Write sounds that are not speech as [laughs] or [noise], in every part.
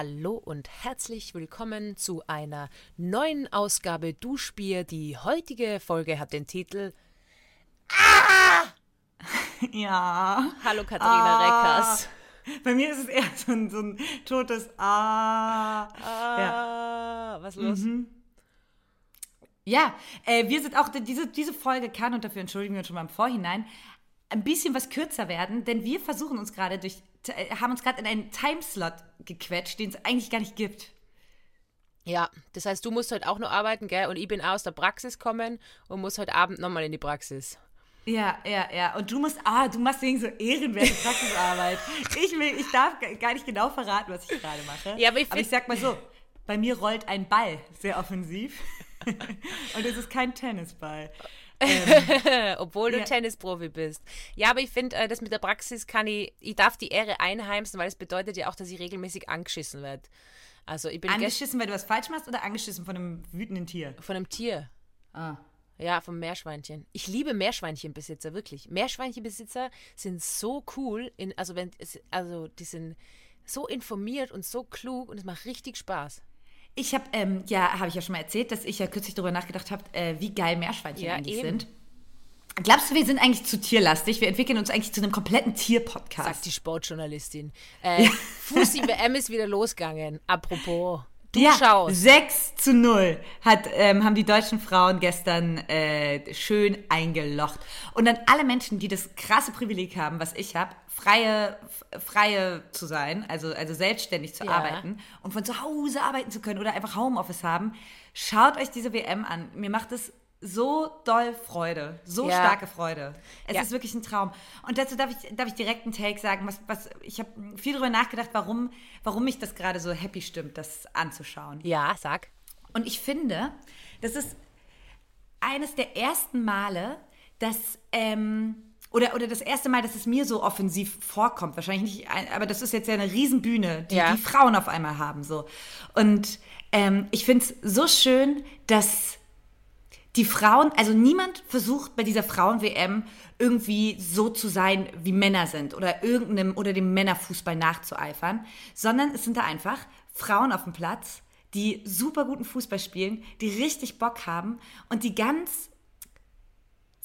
Hallo und herzlich willkommen zu einer neuen Ausgabe Duschbier. Die heutige Folge hat den Titel Ah! [laughs] Ja. Hallo Katharina Ah. Reckers. Bei mir ist es eher so ein, so ein totes Ah. Ah, was los? Mhm. Ja, äh, wir sind auch, diese, diese Folge kann, und dafür entschuldigen wir uns schon mal im Vorhinein, ein bisschen was kürzer werden, denn wir versuchen uns gerade durch, haben uns gerade in einen Timeslot gequetscht, den es eigentlich gar nicht gibt. Ja, das heißt, du musst heute auch noch arbeiten, gell? Und ich bin aus der Praxis kommen und muss heute Abend nochmal in die Praxis. Ja, ja, ja. Und du musst, ah, du machst wegen so ehrenwerte Praxisarbeit. ich will, ich darf gar nicht genau verraten, was ich gerade mache. Ja, aber ich aber ich sag mal so, bei mir rollt ein Ball sehr offensiv. [laughs] Und es ist kein Tennisball. [laughs] Obwohl du Ja. Tennisprofi bist. Ja, aber ich finde, äh, das mit der Praxis kann ich, ich darf die Ehre einheimsen, weil es bedeutet ja auch, dass ich regelmäßig angeschissen werde. Also ich bin Angeschissen, weil du was falsch machst oder angeschissen von einem wütenden Tier? von einem Tier. Ah. Ja, vom Meerschweinchen. Ich liebe Meerschweinchenbesitzer, wirklich. Meerschweinchenbesitzer sind so cool, in, also wenn also die sind so informiert und so klug und es macht richtig Spaß. Ich habe, ähm, ja, habe ich ja schon mal erzählt, dass ich ja kürzlich darüber nachgedacht habe, äh, wie geil Meerschweinchen Ja, eigentlich eben. sind. Glaubst du, wir sind eigentlich zu tierlastig? Wir entwickeln uns eigentlich zu einem kompletten Sagt Tier-Podcast. die Sportjournalistin. Äh, Fußball-WM ist wieder losgegangen. Apropos. Du ja, schaust. 6 zu 0 hat, ähm, haben die deutschen Frauen gestern äh, schön eingelocht. Und dann alle Menschen, die das krasse Privileg haben, was ich habe, freie, freie zu sein, also, also selbstständig zu Ja. arbeiten und von zu Hause arbeiten zu können oder einfach Homeoffice haben, schaut euch diese WM an. Mir macht es so doll Freude, so Ja. starke Freude. Es Ja. ist wirklich ein Traum. Und dazu darf ich, darf ich direkt einen Take sagen, was, was ich habe viel darüber nachgedacht, warum, warum mich das gerade so happy stimmt, das anzuschauen. Ja, sag. Und ich finde, das ist eines der ersten Male, dass, ähm, oder, oder das erste Mal, dass es mir so offensiv vorkommt. Wahrscheinlich nicht, aber das ist jetzt ja eine Riesenbühne, die Ja. die Frauen auf einmal haben. So. Und ähm, ich finde es so schön, dass die Frauen, also niemand versucht bei dieser Frauen-WM irgendwie so zu sein, wie Männer sind oder irgendeinem oder dem Männerfußball nachzueifern, sondern es sind da einfach Frauen auf dem Platz, die super guten Fußball spielen, die richtig Bock haben und die ganz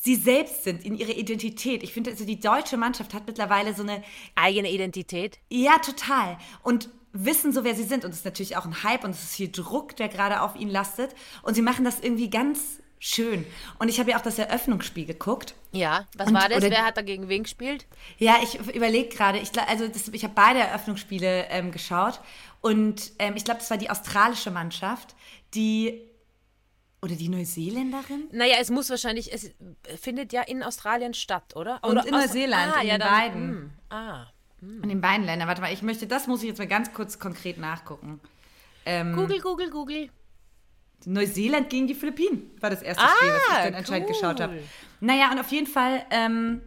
sie selbst sind in ihrer Identität. Ich finde, also die deutsche Mannschaft hat mittlerweile so eine Eigene Identität. ja, total. Und wissen so, wer sie sind. Und es ist natürlich auch ein Hype und es ist viel Druck, der gerade auf ihnen lastet. Und sie machen das irgendwie ganz schön. Und ich habe ja auch das Eröffnungsspiel geguckt. Ja, was Und- war das? oder- Wer hat da gegen wen gespielt? Ja, ich überlege gerade, ich, also das, ich habe beide Eröffnungsspiele ähm, geschaut. Und ähm, ich glaube, das war die australische Mannschaft, die. Oder die Neuseeländerin? Naja, es muss wahrscheinlich, es findet ja in Australien statt, oder? Und oder in Neuseeland, ah, in ja, den dann, beiden. hm, ah. In den beiden Ländern. Warte mal, ich möchte, das muss ich jetzt mal ganz kurz konkret nachgucken. Ähm, Google, Google, Google. Neuseeland gegen die Philippinen war das erste Ah, Spiel, was ich dann anscheinend cool. geschaut habe. Naja, und auf jeden Fall ähm,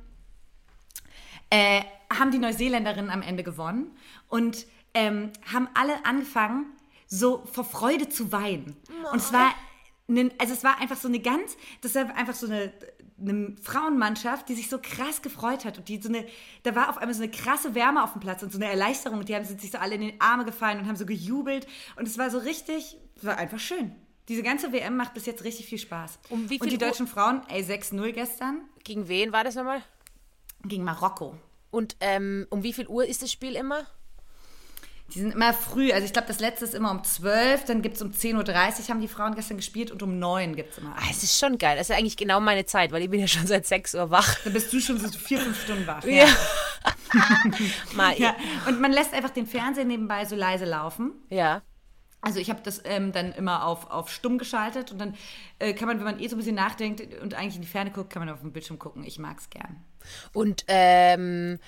äh, haben die Neuseeländerinnen am Ende gewonnen und ähm, haben alle angefangen, so vor Freude zu weinen. Und es ne, also es war einfach so eine ganz, das war einfach so eine, eine Frauenmannschaft, die sich so krass gefreut hat und die so eine, da war auf einmal so eine krasse Wärme auf dem Platz und so eine Erleichterung und die haben sich so alle in die Arme gefallen und haben so gejubelt und es war so richtig, es war einfach schön. Diese ganze WM macht bis jetzt richtig viel Spaß. Um wie und viel die Uhr- deutschen Frauen, ey, 6-0 gestern Gegen wen war das nochmal? gegen Marokko. Und ähm, um wie viel Uhr ist das Spiel immer? Die sind immer früh. Also ich glaube, das letzte ist immer um 12, dann gibt es um 10.30 Uhr, haben die Frauen gestern gespielt und um 9 gibt es immer. Ah, es ist schon geil. Das ist eigentlich genau meine Zeit, weil ich bin ja schon seit 6 Uhr wach. Dann bist du schon so vier, fünf Stunden wach. Ja. [laughs] Mal, Ja. Und man lässt einfach den Fernseher nebenbei so leise laufen. ja. Also ich habe das ähm, dann immer auf, auf stumm geschaltet und dann äh, kann man, wenn man eh so ein bisschen nachdenkt und eigentlich in die Ferne guckt, kann man auf dem Bildschirm gucken. Ich mag es gern. Und ähm,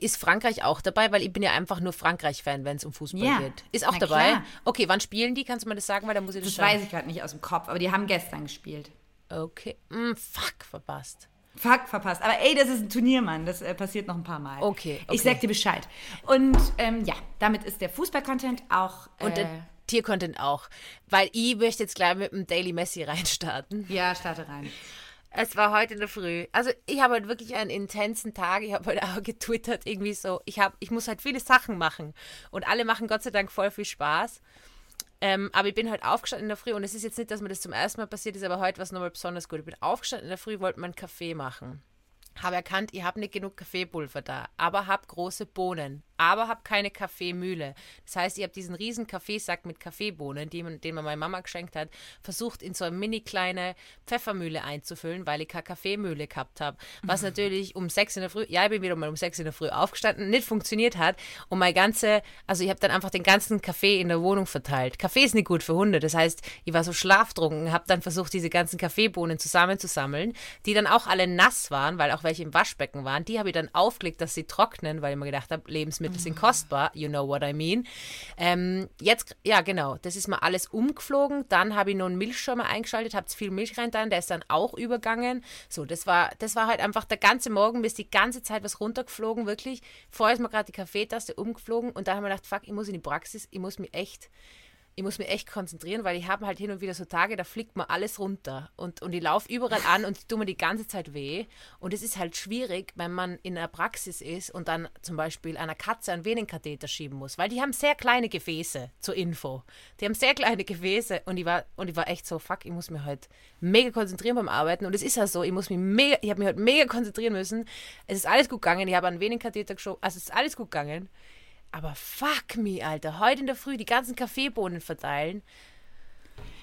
ist Frankreich auch dabei? Weil ich bin ja einfach nur Frankreich-Fan, wenn es um Fußball Ja. geht. Ist auch dabei? klar. Okay, wann spielen die? Kannst du mir das sagen? Weil da muss ich das, Das weiß ich gerade nicht aus dem Kopf, aber die haben gestern gespielt. Okay. Mm, fuck, verpasst. Fuck, verpasst. Aber ey, das ist ein Turnier, Mann. Das äh, passiert noch ein paar Mal. Okay, okay. Ich sag dir Bescheid. Und ähm, ja, damit ist der Fußball-Content auch. Und äh, der Tiercontent auch. Weil ich möchte jetzt gleich mit dem Daily Messi [laughs] reinstarten. ja, starte rein. Es war heute in der Früh. Also ich habe heute wirklich einen intensen Tag. Ich habe heute auch getwittert, irgendwie so, ich, hab, ich muss halt viele Sachen machen. Und alle machen Gott sei Dank voll viel Spaß. Ähm, aber ich bin halt aufgestanden in der Früh und es ist jetzt nicht, dass mir das zum ersten Mal passiert ist, aber heute war es nochmal besonders gut. Ich bin aufgestanden in der Früh, wollte meinen Kaffee machen. Habe erkannt, ich habe nicht genug Kaffeepulver da, aber habe große Bohnen aber habe keine Kaffeemühle. Das heißt, ich habe diesen riesen Kaffeesack mit Kaffeebohnen, den, den mir meine Mama geschenkt hat, versucht in so eine mini kleine Pfeffermühle einzufüllen, weil ich keine Kaffeemühle gehabt habe. Was natürlich um sechs in der Früh, ja, ich bin wieder mal um sechs in der Früh aufgestanden, nicht funktioniert hat und mein ganze, also ich habe dann einfach den ganzen Kaffee in der Wohnung verteilt. Kaffee ist nicht gut für Hunde, das heißt, ich war so schlaftrunken, habe dann versucht, diese ganzen Kaffeebohnen zusammenzusammeln, die dann auch alle nass waren, weil auch welche im Waschbecken waren. Die habe ich dann aufgelegt, dass sie trocknen, weil ich mir gedacht habe, Lebensmittel Lebensmittel sind kostbar, you know what I mean. Ähm, jetzt, ja genau, das ist mal alles umgeflogen. Dann habe ich noch einen Milchschäumer eingeschaltet, habe viel Milch rein dann, der ist dann auch übergangen. So, das war, das war halt einfach der ganze Morgen, mir ist die ganze Zeit was runtergeflogen, wirklich. Vorher ist mir gerade die Kaffeetaste umgeflogen und dann haben wir gedacht, fuck, ich muss in die Praxis, ich muss mich echt ich muss mich echt konzentrieren, weil ich habe halt hin und wieder so Tage, da fliegt mir alles runter und, und ich laufe überall an und tue mir die ganze Zeit weh. Und es ist halt schwierig, wenn man in einer Praxis ist und dann zum Beispiel einer Katze einen Venenkatheter schieben muss, weil die haben sehr kleine Gefäße, zur Info. Die haben sehr kleine Gefäße und ich war, und ich war echt so, fuck, ich muss mich halt mega konzentrieren beim Arbeiten. Und es ist ja so, ich muss mich mega, ich habe mich halt mega konzentrieren müssen. Es ist alles gut gegangen, ich habe einen Venenkatheter geschoben, also es ist alles gut gegangen. Aber fuck me, Alter. Heute in der Früh die ganzen Kaffeebohnen verteilen.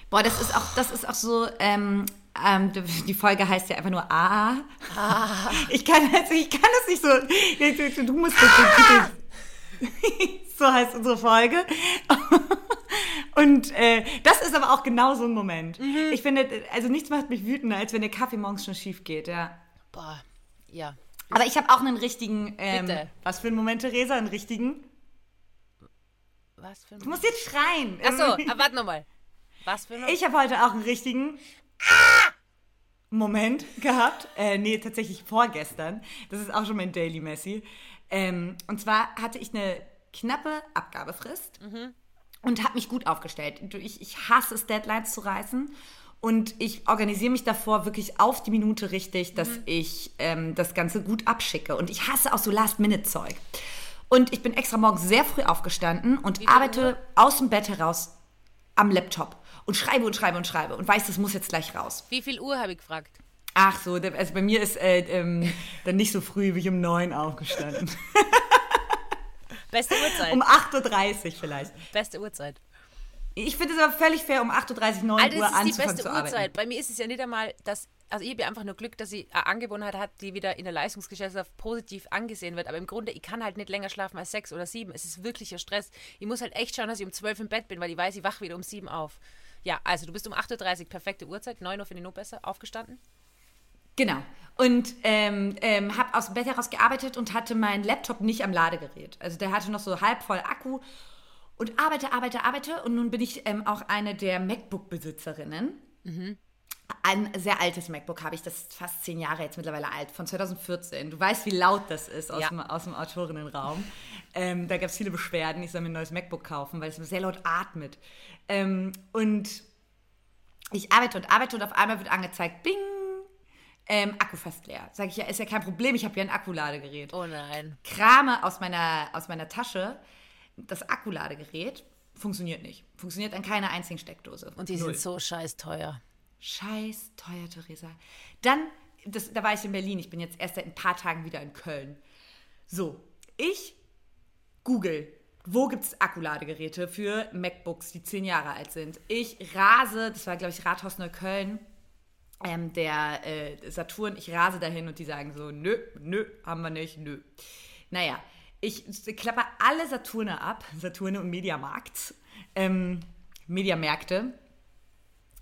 Boah, das ist auch, das ist auch so, ähm, ähm, die Folge heißt ja einfach nur A. Ah. Ich kann das, ich kann das nicht so. Du musst das ah. [laughs] So heißt unsere Folge. Und äh, das ist aber auch genau so ein Moment. Mhm. Ich finde, also nichts macht mich wütender, als wenn der Kaffee morgens schon schief geht, ja. Boah, ja. Aber ich habe auch einen richtigen. Ähm, Bitte. Was für einen Moment, Theresa? Einen richtigen? Was für ein. Du musst jetzt schreien. Achso, aber warte nochmal. Was für ein. Ich habe heute auch einen richtigen. Ah! Moment gehabt. Äh, nee, tatsächlich vorgestern. Das ist auch schon mein Daily Messi. Ähm, und zwar hatte ich eine knappe Abgabefrist mhm. und habe mich gut aufgestellt. Ich, ich hasse es, Deadlines zu reißen. Und ich organisiere mich davor wirklich auf die Minute richtig, dass mhm. ich ähm, das Ganze gut abschicke. Und ich hasse auch so Last-Minute-Zeug. Und ich bin extra morgens sehr früh aufgestanden und arbeite aus dem Bett heraus am Laptop und schreibe und schreibe und schreibe und weiß, das muss jetzt gleich raus. Wie viel Uhr habe ich gefragt? Ach so, also bei mir ist äh, ähm, [laughs] dann nicht so früh wie ich um neun aufgestanden. [laughs] Beste Uhrzeit. Um 8.30 Uhr vielleicht. Beste Uhrzeit. Ich finde es aber völlig fair, um 8.30 Uhr, 9 Alter, Uhr anzufangen zu arbeiten. Das ist die beste Uhrzeit. Bei mir ist es ja nicht einmal, dass also ich habe ja einfach nur Glück, dass sie eine Angewohnheit hat, die wieder in der Leistungsgesellschaft positiv angesehen wird. Aber im Grunde, ich kann halt nicht länger schlafen als sechs oder sieben. Es ist wirklicher Stress. Ich muss halt echt schauen, dass ich um zwölf im Bett bin, weil ich weiß, ich wache wieder um sieben auf. Ja, also du bist um 8.30 Uhr, perfekte Uhrzeit. 9 Uhr finde ich noch besser, aufgestanden. Genau. Und ähm, ähm, habe aus dem Bett heraus gearbeitet und hatte meinen Laptop nicht am Ladegerät. Also der hatte noch so halb voll Akku und arbeite, arbeite, arbeite. Und nun bin ich ähm, auch eine der MacBook-Besitzerinnen. Mhm ein sehr altes MacBook habe ich, das ist fast zehn Jahre jetzt mittlerweile alt, von 2014. Du weißt, wie laut das ist aus, ja. dem, aus dem Autorinnenraum. Ähm, da gab es viele Beschwerden, ich soll mir ein neues MacBook kaufen, weil es sehr laut atmet. Ähm, und ich arbeite und arbeite und auf einmal wird angezeigt, bing, ähm, Akku fast leer. Sag ich ja, ist ja kein Problem, ich habe ja ein Akkuladegerät. Oh nein. Krame aus meiner, aus meiner Tasche das Akkuladegerät, funktioniert nicht. Funktioniert an keiner einzigen Steckdose. Und die Null. sind so scheiß teuer. Scheiß teuer, Theresa. Dann, das, da war ich in Berlin. Ich bin jetzt erst seit ein paar Tagen wieder in Köln. So, ich google, wo gibt es Akkuladegeräte für MacBooks, die zehn Jahre alt sind. Ich rase, das war, glaube ich, Rathaus Neukölln, ähm, der äh, Saturn, ich rase dahin und die sagen so, nö, nö, haben wir nicht, nö. Naja, ich klappe alle Saturne ab, [laughs] Saturne und Mediamarkt, ähm, Mediamärkte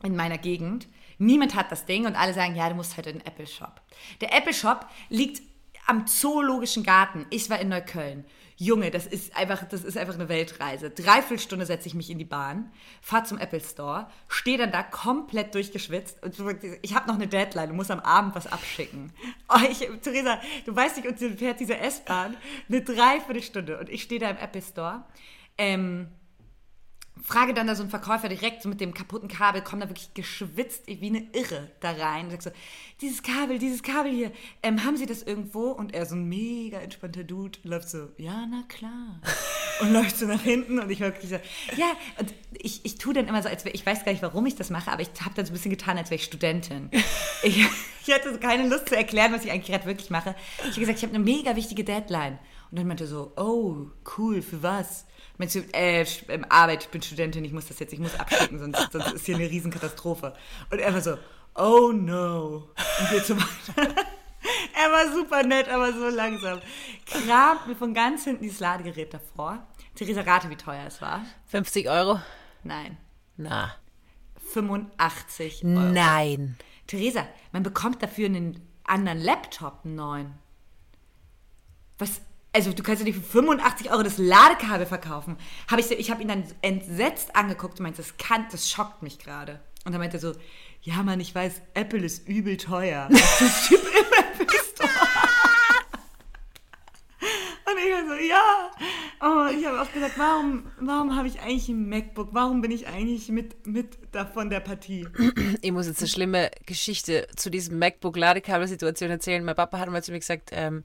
in meiner Gegend. Niemand hat das Ding und alle sagen, ja, du musst halt in den Apple Shop. Der Apple Shop liegt am Zoologischen Garten. Ich war in Neukölln. Junge, das ist einfach, das ist einfach eine Weltreise. Dreiviertel Stunde setze ich mich in die Bahn, fahre zum Apple Store, stehe dann da komplett durchgeschwitzt und ich habe noch eine Deadline und muss am Abend was abschicken. Oh, ich, Theresa, du weißt nicht, und fährt diese S-Bahn eine Dreiviertelstunde und ich stehe da im Apple Store. Ähm, frage dann da so einen Verkäufer direkt so mit dem kaputten Kabel, komme da wirklich geschwitzt wie eine Irre da rein und sag so, dieses Kabel, dieses Kabel hier, ähm, haben Sie das irgendwo? Und er so ein mega entspannter Dude läuft so, ja, na klar. [laughs] und läuft so nach hinten und ich wirklich so, ja, und ich, ich tue dann immer so, als wäre, ich weiß gar nicht, warum ich das mache, aber ich habe dann so ein bisschen getan, als wäre ich Studentin. [laughs] ich, ich hatte so keine Lust zu erklären, was ich eigentlich gerade wirklich mache. Ich habe gesagt, ich habe eine mega wichtige Deadline. Und dann meinte er so, oh, cool, für was? Meinst du, äh, Arbeit, ich bin Studentin, ich muss das jetzt, ich muss abschicken, sonst, [laughs] sonst ist hier eine Riesenkatastrophe. Und er war so, oh no. Und wir zum [laughs] Er war super nett, aber so langsam. Kramt mir von ganz hinten dieses Ladegerät davor. Theresa, rate, wie teuer es war. 50 Euro? Nein. Na. 85 Euro. Nein. Theresa, man bekommt dafür einen anderen Laptop, einen neuen. Was, also du kannst ja nicht für 85 Euro das Ladekabel verkaufen. Hab ich ich habe ihn dann entsetzt angeguckt und meinte, das kann, das schockt mich gerade. Und dann meinte er so, ja Mann, ich weiß, Apple ist übel teuer. [laughs] Das Typ im Apple. [laughs] Und ich so, ja. Oh, ich habe auch gesagt, warum, warum habe ich eigentlich ein MacBook? Warum bin ich eigentlich mit, mit davon der Partie? Ich muss jetzt eine schlimme Geschichte zu diesem MacBook-Ladekabel-Situation erzählen. Mein Papa hat mal zu mir gesagt, ähm,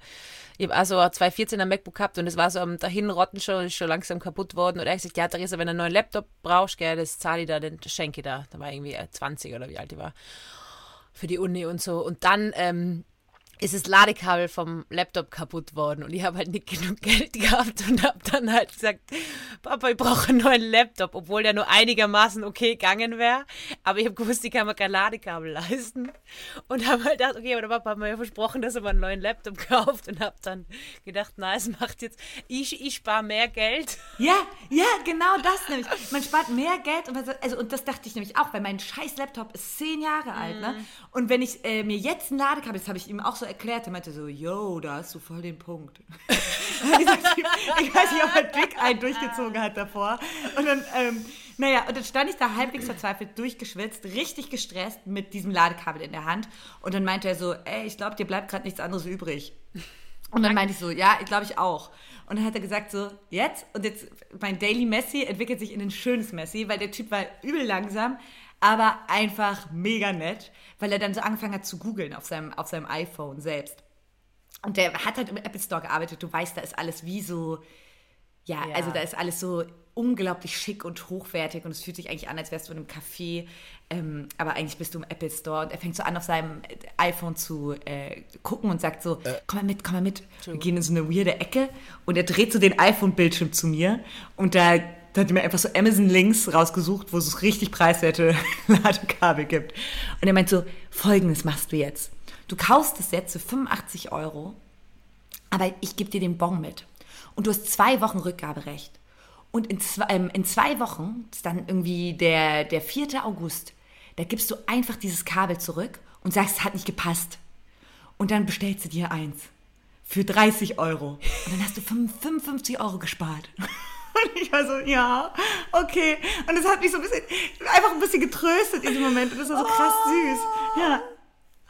ich habe also 2014 ein MacBook gehabt und es war so am dahinrotten schon, schon langsam kaputt worden. Und er hat gesagt, ja, Theresa, wenn du einen neuen Laptop brauchst, gell, das zahle ich da, den schenke ich da. Da war irgendwie 20 oder wie alt ich war. Für die Uni und so. Und dann ähm, ist das Ladekabel vom Laptop kaputt worden und ich habe halt nicht genug Geld gehabt und habe dann halt gesagt, Papa, ich brauche einen neuen Laptop, obwohl der nur einigermaßen okay gegangen wäre. Aber ich habe gewusst, ich kann mir kein Ladekabel leisten und habe halt gedacht, okay, aber der Papa hat mir ja versprochen, dass er mir einen neuen Laptop kauft und habe dann gedacht, na, es macht jetzt, ich, ich spare mehr Geld. Ja, ja, genau das nämlich. Man spart mehr Geld und, also, und das dachte ich nämlich auch, weil mein scheiß Laptop ist zehn Jahre alt, ne? Mhm. Und wenn ich äh, mir jetzt ein Ladekabel, das habe ich ihm auch so erklärt. Er meinte so, yo, da hast du voll den Punkt. [laughs] ich weiß nicht, ob er dick einen durchgezogen hat davor. Und dann, ähm, naja, und dann stand ich da halbwegs verzweifelt, durchgeschwitzt, richtig gestresst mit diesem Ladekabel in der Hand. Und dann meinte er so, ey, ich glaube, dir bleibt gerade nichts anderes übrig. Und dann meinte ich so, ja, ich glaube ich auch. Und dann hat er gesagt so, jetzt? Und jetzt, mein Daily Messi entwickelt sich in ein schönes Messi, weil der Typ war übel langsam, aber einfach mega nett, weil er dann so angefangen hat zu googeln auf seinem, auf seinem iPhone selbst. Und der hat halt im Apple Store gearbeitet. Du weißt, da ist alles wie so, ja, ja, also da ist alles so unglaublich schick und hochwertig und es fühlt sich eigentlich an, als wärst du in einem Café, ähm, aber eigentlich bist du im Apple Store und er fängt so an, auf seinem iPhone zu äh, gucken und sagt so, äh. komm mal mit, komm mal mit. Wir gehen in so eine weirde Ecke und er dreht so den iPhone-Bildschirm zu mir und da da hat mir einfach so Amazon-Links rausgesucht, wo es richtig preiswerte [laughs] Ladekabel gibt. Und er meint so, folgendes machst du jetzt. Du kaufst es jetzt für 85 Euro, aber ich gebe dir den Bon mit. Und du hast zwei Wochen Rückgaberecht. Und in zwei, ähm, in zwei Wochen, das ist dann irgendwie der, der 4. August, da gibst du einfach dieses Kabel zurück und sagst, es hat nicht gepasst. Und dann bestellst du dir eins für 30 Euro. Und dann hast du 55 Euro gespart. [laughs] Und ich war so, ja, okay. Und das hat mich so ein bisschen, einfach ein bisschen getröstet in diesem Moment. Und das war so krass süß. Ja.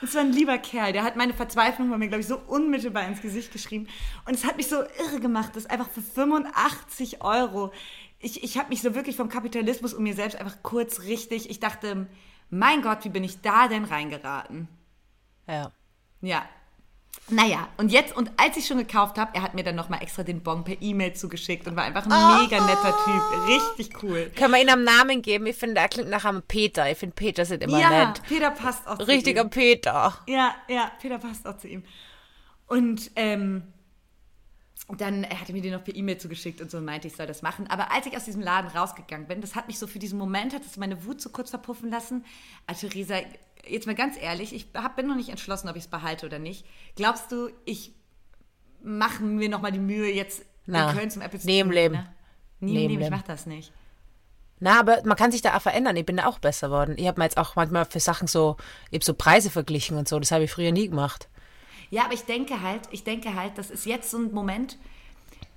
Das war ein lieber Kerl. Der hat meine Verzweiflung bei mir, glaube ich, so unmittelbar ins Gesicht geschrieben. Und es hat mich so irre gemacht, dass einfach für 85 Euro. Ich, ich habe mich so wirklich vom Kapitalismus und mir selbst einfach kurz richtig. Ich dachte, mein Gott, wie bin ich da denn reingeraten? Ja. Ja, naja, und jetzt, und als ich schon gekauft habe, er hat mir dann nochmal extra den Bon per E-Mail zugeschickt und war einfach ein oh. mega netter Typ. Richtig cool. Können wir ihn am Namen geben? Ich finde, er klingt nach einem Peter. Ich finde, Peter sind immer ja, nett. Peter passt auch zu Richtiger ihm. Peter. Ja, ja, Peter passt auch zu ihm. Und ähm, dann er hatte mir den noch per E-Mail zugeschickt und so meinte, ich soll das machen. Aber als ich aus diesem Laden rausgegangen bin, das hat mich so für diesen Moment, hat es meine Wut so kurz verpuffen lassen. Also Theresa, jetzt mal ganz ehrlich, ich hab, bin noch nicht entschlossen, ob ich es behalte oder nicht. Glaubst du, ich mache mir noch mal die Mühe, jetzt Na, in Köln zum Apple Neben Leben. Ne? Neben Leben, ich mach das nicht. Na, aber man kann sich da auch verändern. Ich bin da auch besser geworden. Ich habe mir jetzt auch manchmal für Sachen so, eben so Preise verglichen und so. Das habe ich früher nie gemacht. Ja, aber ich denke halt, ich denke halt, das ist jetzt so ein Moment,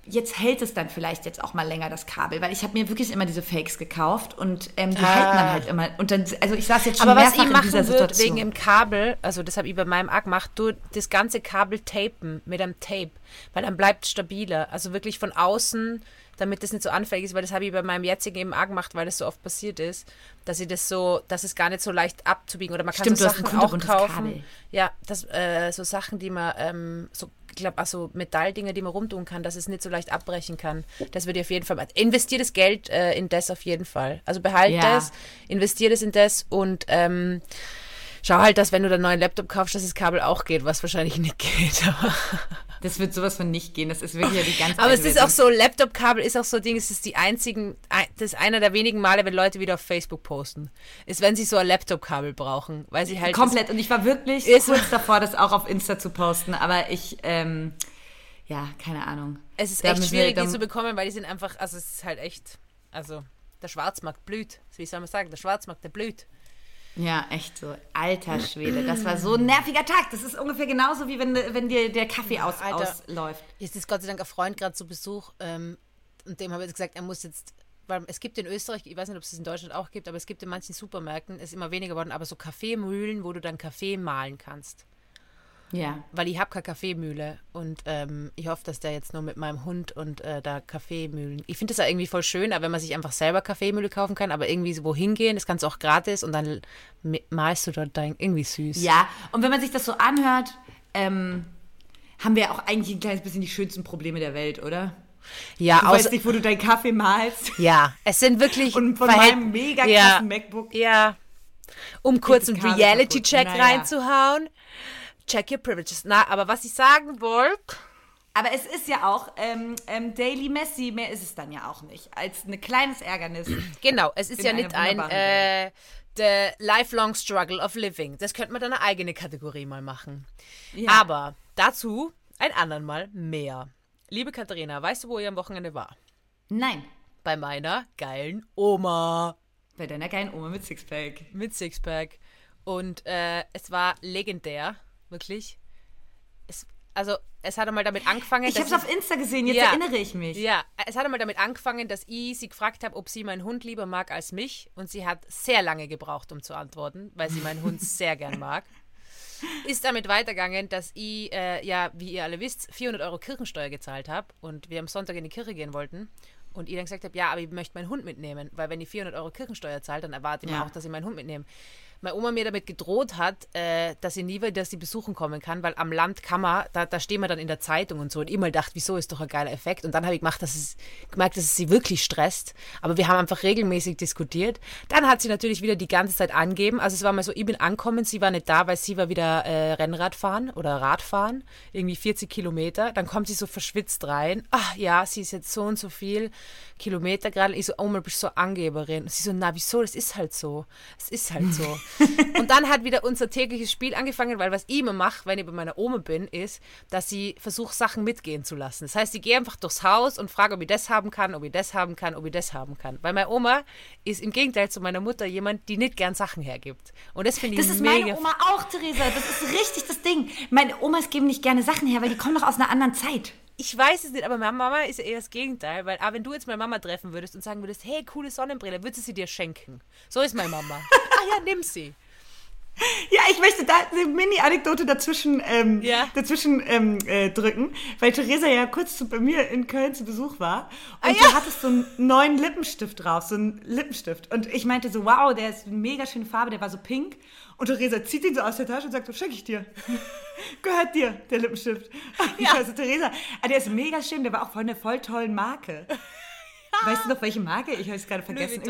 jetzt hält es dann vielleicht jetzt auch mal länger, das Kabel, weil ich habe mir wirklich immer diese Fakes gekauft und ähm, die Ah. halten dann halt immer. Und dann, also ich saß jetzt schon Aber was mehrfach ich in machen dieser würde Situation. wegen im Kabel, also das habe ich bei meinem auch gemacht, du das ganze Kabel tapen mit einem Tape, weil dann bleibt es stabiler. Also wirklich von außen, damit das nicht so anfällig ist, weil das habe ich bei meinem jetzigen eben auch gemacht, weil das so oft passiert ist, dass ich das so, dass es gar nicht so leicht abzubiegen oder man kann Stimmt, so Sachen auch kaufen. Kabel. Ja, das, äh, so Sachen, die man, ähm, so, ich glaube, also Metalldinger, die man rumtun kann, dass es nicht so leicht abbrechen kann. Das würde ich auf jeden Fall, investiert das Geld äh, in das auf jeden Fall. Also behalt Ja. das, investiert es in das und ähm, schau halt, dass wenn du den neuen Laptop kaufst, dass das Kabel auch geht, was wahrscheinlich nicht geht. [laughs] Das wird sowas von nicht gehen. Das ist wirklich ja die ganze aber es ist auch so, Laptop-Kabel ist auch so Ding, es ist die einzigen, ein- das ist einer der wenigen Male, wenn Leute wieder auf Facebook posten, ist, wenn sie so ein Laptop-Kabel brauchen, weil sie halt Komplett. Und ich war wirklich kurz [laughs] davor, das auch auf Insta zu posten, aber ich, ähm, ja, keine Ahnung. Es ist Da echt schwierig, die zu bekommen, weil die sind einfach, also es ist halt echt, also der Schwarzmarkt blüht. Wie soll man sagen, der Schwarzmarkt, der blüht. Ja, echt so. Alter Schwede, das war so ein nerviger Tag. Das ist ungefähr genauso, wie wenn, wenn dir der Kaffee aus, Alter. ausläuft. Jetzt ist Gott sei Dank ein Freund gerade zu Besuch ähm, und dem habe ich jetzt gesagt, er muss jetzt, weil es gibt in Österreich, ich weiß nicht, ob es es in Deutschland auch gibt, aber es gibt in manchen Supermärkten, es ist immer weniger geworden, aber so Kaffeemühlen, wo du dann Kaffee mahlen kannst. Ja. Weil ich habe keine Kaffeemühle und ähm, ich hoffe, dass der jetzt nur mit meinem Hund und äh, da Kaffeemühlen. Ich finde das ja irgendwie voll schön, aber wenn man sich einfach selber Kaffeemühle kaufen kann, aber irgendwie so wohin gehen, das kannst du auch gratis und dann malst du dort dein, irgendwie süß. Ja, und wenn man sich das so anhört, ähm, haben wir auch eigentlich ein kleines bisschen die schönsten Probleme der Welt, oder? ja, Du weißt nicht, wo du deinen Kaffee malst. ja, es sind wirklich [laughs] Und von meinem mega ja, krassen MacBook. Ja. Um kurz einen Reality-Check. Naja. reinzuhauen. Check your privileges. Na, aber was ich sagen wollte, Aber es ist ja auch ähm, ähm, Daily Messi, mehr ist es dann ja auch nicht, als ein kleines Ärgernis. genau, es ist ja nicht ein äh, the lifelong struggle of living. Das könnte man dann eine eigene Kategorie mal machen. Ja. Aber dazu ein andern Mal mehr. Liebe Katharina, weißt du, wo ich am Wochenende war? Nein, Bei meiner geilen Oma bei deiner geilen Oma mit Sixpack. mit Sixpack. Und äh, es war legendär, wirklich. Es, also, es hat einmal damit angefangen, Ich habe es auf Insta gesehen, jetzt Ja. erinnere ich mich. Ja, es hat einmal damit angefangen, dass ich sie gefragt habe, ob sie meinen Hund lieber mag als mich. Und sie hat sehr lange gebraucht, um zu antworten, weil sie meinen Hund sehr gern mag. Ist damit weitergegangen, dass ich, äh, ja, wie ihr alle wisst, 400 Euro Kirchensteuer gezahlt habe und wir am Sonntag in die Kirche gehen wollten. Und ich dann gesagt habe, ja, aber ich möchte meinen Hund mitnehmen, weil wenn ich 400 Euro Kirchensteuer zahle, dann erwarte ich Ja. auch, dass ich meinen Hund mitnehme. Meine Oma mir damit gedroht hat, äh, dass sie nie wieder sie besuchen kommen kann, weil am Land kann man, da, da stehen wir dann in der Zeitung und so. Und mal dachte, wieso ist doch ein geiler Effekt. Und dann habe ich gemacht, dass es, gemerkt, dass es sie wirklich stresst. Aber wir haben einfach regelmäßig diskutiert. Dann hat sie natürlich wieder die ganze Zeit angeben. Also es war mal so, ich bin ankommen, sie war nicht da, weil sie war wieder äh, Rennrad fahren oder Radfahren, irgendwie 40 Kilometer. Dann kommt sie so verschwitzt rein. Ach ja, sie ist jetzt so und so viel Kilometer gerade. Ich so, oh, mal bist du so Angeberin. Und sie so, na wieso, das ist halt so. Es ist halt so. [laughs] und dann hat wieder unser tägliches Spiel angefangen, weil was ich immer mache, wenn ich bei meiner Oma bin, ist, dass sie versucht, Sachen mitgehen zu lassen. Das heißt, ich gehe einfach durchs Haus und frage, ob ich das haben kann, ob ich das haben kann, ob ich das haben kann. Weil meine Oma ist im Gegenteil zu meiner Mutter jemand, die nicht gern Sachen hergibt. Und das finde ich Das ist mega meine Oma auch, Theresa. Das ist richtig das Ding. Meine Omas geben nicht gerne Sachen her, weil die kommen doch aus einer anderen Zeit. Ich weiß es nicht, aber meine Mama ist ja eher das Gegenteil, weil ah, wenn du jetzt meine Mama treffen würdest und sagen würdest, hey, coole Sonnenbrille, würdest du sie dir schenken. So ist meine Mama. [laughs] ah ja, nimm sie. Ja, ich möchte da eine Mini-Anekdote dazwischen, ähm, Ja. dazwischen ähm, äh, drücken, weil Theresa ja kurz zu, bei mir in Köln zu Besuch war und Ah, du ja. hattest so einen neuen Lippenstift drauf, so einen Lippenstift. Und ich meinte so, wow, der ist eine mega schöne Farbe, der war so pink. Und Theresa zieht ihn so aus der Tasche und sagt so, schenke ich dir. [laughs] Gehört dir, der Lippenstift. [laughs] Ja. Also Theresa, ah, der ist mega schön, der war auch von einer voll tollen Marke. [laughs] Weißt du noch, welche Marke? Ich habe es gerade vergessen.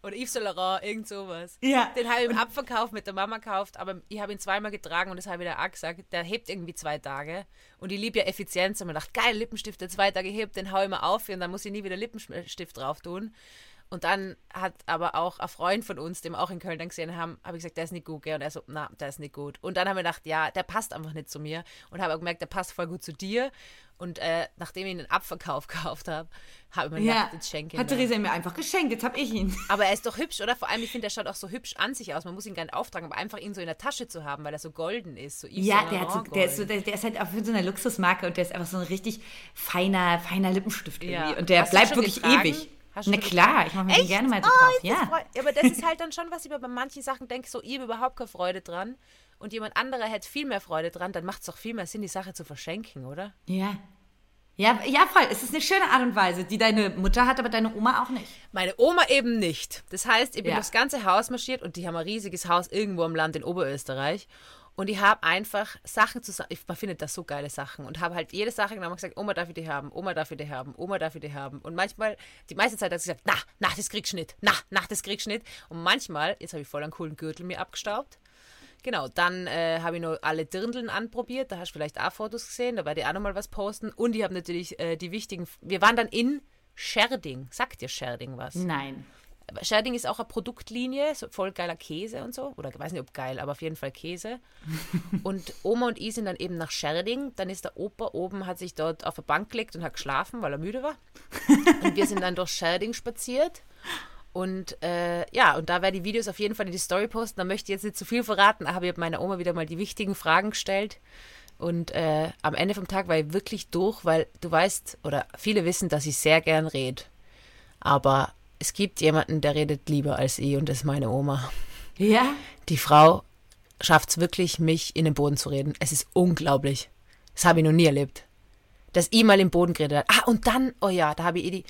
Oder Yves Saint Laurent, irgend sowas. Ja. Den habe ich im Abverkauf mit der Mama gekauft, aber ich habe ihn zweimal getragen und das habe ich der auch gesagt. Der hebt irgendwie zwei Tage. Und ich liebe ja Effizienz. Und man dachte, geil, Lippenstift, der zwei Tage hebt, den hau ich mal auf und dann muss ich nie wieder Lippenstift drauf tun. Und dann hat aber auch ein Freund von uns, den wir auch in Köln dann gesehen haben, habe ich gesagt, der ist nicht gut, gell? Und er so, na, der ist nicht gut. Und dann haben wir gedacht, ja, der passt einfach nicht zu mir. Und habe gemerkt, der passt voll gut zu dir. Und äh, nachdem ich ihn in Abverkauf [laughs] gekauft habe, habe ich mir Ja, gedacht, jetzt schenke ich hat. Theresa mir einfach geschenkt, jetzt habe ich ihn. [laughs] Aber er ist doch hübsch, oder? Vor allem, ich finde, der schaut auch so hübsch an sich aus. Man muss ihn gar nicht auftragen, aber einfach ihn so in der Tasche zu haben, weil er so golden ist. So Ja, der, hat so, der, ist so, der, der ist halt auch für so eine Luxusmarke und der ist einfach so ein richtig feiner, feiner Lippenstift irgendwie. Ja. Und der Hast bleibt wirklich getragen? ewig. Hast Na klar, ich mache mir gerne mal so Oh, drauf. das Ja. freu- Aber das ist halt dann schon, was ich mir bei manchen Sachen denke, so, ich habe überhaupt keine Freude dran und jemand anderer hätte viel mehr Freude dran, dann macht es doch viel mehr Sinn, die Sache zu verschenken, oder? ja. Ja, ja, voll. Es ist eine schöne Art und Weise, die deine Mutter hat, aber deine Oma auch nicht. Meine Oma eben nicht. Das heißt, ich bin Ja. durchs ganze Haus marschiert und die haben ein riesiges Haus irgendwo im Land in Oberösterreich. Und ich habe einfach Sachen zusammen, ich- man findet da so geile Sachen und habe halt jede Sache genommen und gesagt, Oma darf ich die haben, Oma darf ich die haben, Oma darf ich die haben. Und manchmal, die meiste Zeit hat sie gesagt, na, na, das kriegst du nicht, na, na, das kriegst du nicht. Und manchmal, jetzt habe ich voll einen coolen Gürtel mir abgestaubt. Genau, dann äh, habe ich noch alle Dirndeln anprobiert. Da hast du vielleicht auch Fotos gesehen. Da werde ich auch noch mal was posten. Und ich habe natürlich äh, die wichtigen. Wir waren dann in Scherding. Sagt dir Scherding was? Nein. Scherding ist auch eine Produktlinie, so voll geiler Käse und so. Oder ich weiß nicht, ob geil, aber auf jeden Fall Käse. [laughs] und Oma und ich sind dann eben nach Scherding. Dann ist der Opa oben, hat sich dort auf eine Bank gelegt und hat geschlafen, weil er müde war. [laughs] und wir sind dann durch Scherding spaziert. Und äh, ja, und da werde ich Videos auf jeden Fall in die Story posten. Da möchte ich jetzt nicht zu viel verraten, aber ich habe meiner Oma wieder mal die wichtigen Fragen gestellt. Und äh, am Ende vom Tag war ich wirklich durch, weil du weißt, oder viele wissen, dass ich sehr gern rede. Aber es gibt jemanden, der redet lieber als ich und das ist meine Oma. Ja? Die Frau schafft es wirklich, mich in den Boden zu reden. Es ist unglaublich. Das habe ich noch nie erlebt. Dass ich mal im Boden geredet hat. Ah, und dann, oh ja, da habe ich eh die.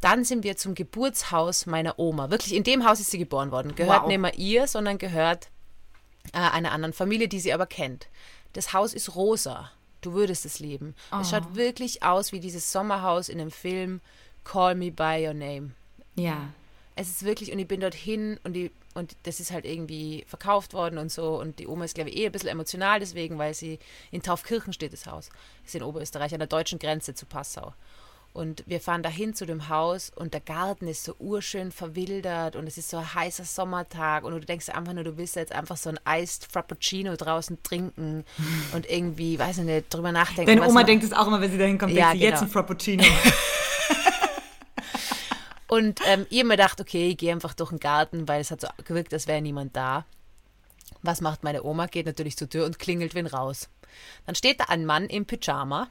Dann sind wir zum Geburtshaus meiner Oma. Wirklich, in dem Haus ist sie geboren worden. Gehört Wow. nicht mehr ihr, sondern gehört äh, einer anderen Familie, die sie aber kennt. Das Haus ist rosa. Du würdest es lieben. Es schaut wirklich aus wie dieses Sommerhaus in dem Film Call Me By Your Name. Ja. Es ist wirklich, und ich bin dorthin und die, und das ist halt irgendwie verkauft worden und so. Und die Oma ist, glaube ich, eh ein bisschen emotional deswegen, weil sie in Taufkirchen steht, das Haus. Ist in Oberösterreich, an der deutschen Grenze zu Passau. Und wir fahren dahin zu dem Haus und der Garten ist so urschön verwildert und es ist so ein heißer Sommertag und du denkst einfach nur, du willst jetzt einfach so ein Iced Frappuccino draußen trinken [laughs] und irgendwie, weiß ich nicht, drüber nachdenken. Deine Oma man- denkt es auch immer, wenn sie dahin kommt, Ja, denkt sie, jetzt genau. ein Frappuccino. [laughs] Und ähm, ich hab mir gedacht, okay, ich gehe einfach durch den Garten, weil es hat so gewirkt, als wäre niemand da. Was macht meine Oma? Geht natürlich zur Tür und klingelt wen raus. Dann steht da ein Mann im Pyjama,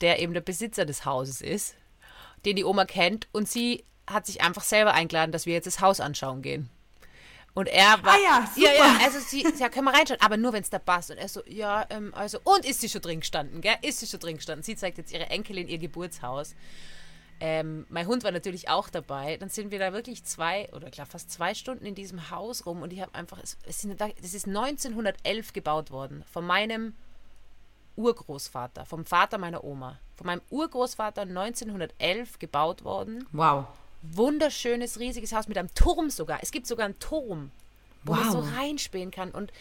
der eben der Besitzer des Hauses ist, den die Oma kennt und sie hat sich einfach selber eingeladen, dass wir jetzt das Haus anschauen gehen. Und er war. Ah ja, super. ja, ja, also sie, ja, können wir reinschauen, aber nur wenn es da passt. Und er so, ja, ähm, also, und ist sie schon drin gestanden, gell? Ist sie schon drin gestanden? Sie zeigt jetzt ihre Enkelin ihr Geburtshaus. Ähm, mein Hund war natürlich auch dabei. Dann sind wir da wirklich zwei oder klar fast zwei Stunden in diesem Haus rum und ich habe einfach, es, es sind, das ist 1911 gebaut worden von meinem Urgroßvater, vom Vater meiner Oma, von meinem Urgroßvater 1911 gebaut worden. Wow. Wunderschönes, riesiges Haus mit einem Turm sogar. Es gibt sogar einen Turm, wo man Wow. so reinspähen kann und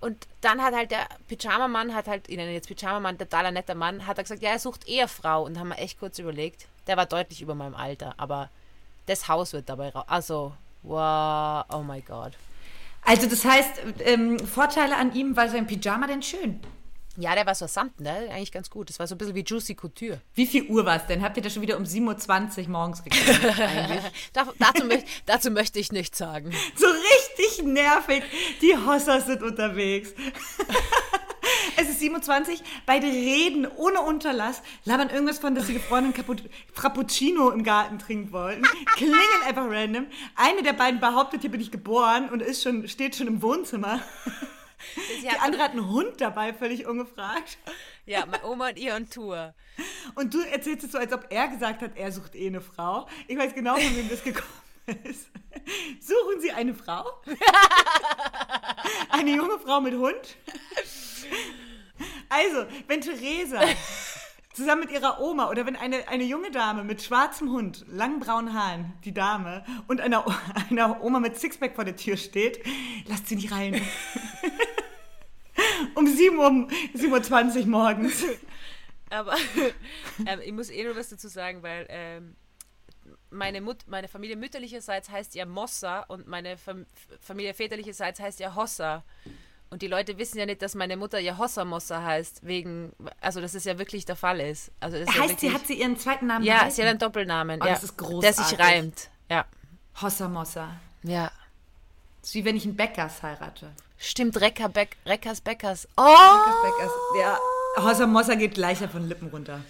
und dann hat halt der Pyjama-Mann, hat halt, ich nenne ihn jetzt Pyjama-Mann, totaler netter Mann, hat er gesagt, ja, er sucht Ehefrau. Und da haben wir echt kurz überlegt. Der war deutlich über meinem Alter, aber das Haus wird dabei raus. Also, wow, oh my God. Also das heißt, ähm, Vorteile an ihm war sein Pyjama denn schön? Ja, der war so samt, ne? Eigentlich ganz gut. Das war so ein bisschen wie Juicy Couture. Wie viel Uhr war es denn? Habt ihr das schon wieder um 7.20 Uhr morgens gekriegt [laughs] eigentlich? Da, dazu, möcht, dazu möchte ich nichts sagen. So richtig nervig. Die Hossers sind unterwegs. [laughs] Es ist 27, beide reden ohne Unterlass, labern irgendwas von, dass sie gefrorenen Frappuccino im Garten trinken wollten, klingeln einfach random. Eine der beiden behauptet, hier bin ich geboren und ist schon, steht schon im Wohnzimmer. [laughs] Die andere hat einen Hund dabei, völlig ungefragt. Ja, meine Oma und ihr on Tour. Und du erzählst es so, als ob er gesagt hat, er sucht eh eine Frau. Ich weiß genau, von wem das gekommen ist. Suchen Sie eine Frau? [laughs] Eine junge Frau mit Hund? Also, wenn Theresa [laughs] zusammen mit ihrer Oma oder wenn eine, eine junge Dame mit schwarzem Hund, langen braunen Haaren, die Dame, und einer, [laughs] einer Oma mit Sixpack vor der Tür steht, lasst sie nicht rein. [laughs] um 7 Uhr, 7.20 Uhr morgens. Aber ähm, ich muss eh nur was dazu sagen, weil ähm, meine, Mut, meine Familie mütterlicherseits heißt ja Mossa und meine Fam Familie väterlicherseits heißt ja Hossa. Und die Leute wissen ja nicht, dass meine Mutter ja Hossa Mossa heißt, wegen, also dass es ja wirklich der Fall ist. Also das heißt ja sie, wirklich, hat sie ihren zweiten Namen Ja, behalten? sie hat einen Doppelnamen. Oh, ja, das ist Der großartig. sich reimt. Ja. Hossa Mossa. Ja. Das ist wie wenn ich einen Bäckers heirate. Stimmt, Recker, Beck, Reckers, Beckers. Oh! Bäckers, ja. Hossa Mossa geht leichter von den Lippen runter.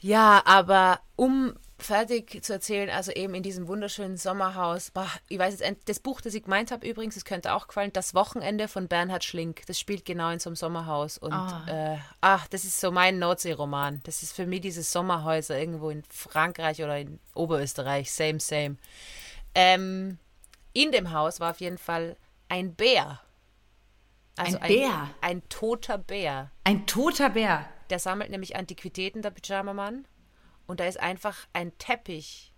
Ja, aber um fertig zu erzählen, also eben in diesem wunderschönen Sommerhaus, boah, ich weiß jetzt, das Buch, das ich gemeint habe übrigens, das könnte auch gefallen, Das Wochenende von Bernhard Schlink, das spielt genau in so einem Sommerhaus und äh, ach, das ist so mein Nordsee-Roman, das ist für mich dieses Sommerhäuser irgendwo in Frankreich oder in Oberösterreich, same, same. Ähm, in dem Haus war auf jeden Fall ein Bär. Also Ein Bär? Ein toter Bär. Ein toter Bär. Der sammelt nämlich Antiquitäten, der Pyjama-Mann. Und da ist einfach ein Teppich.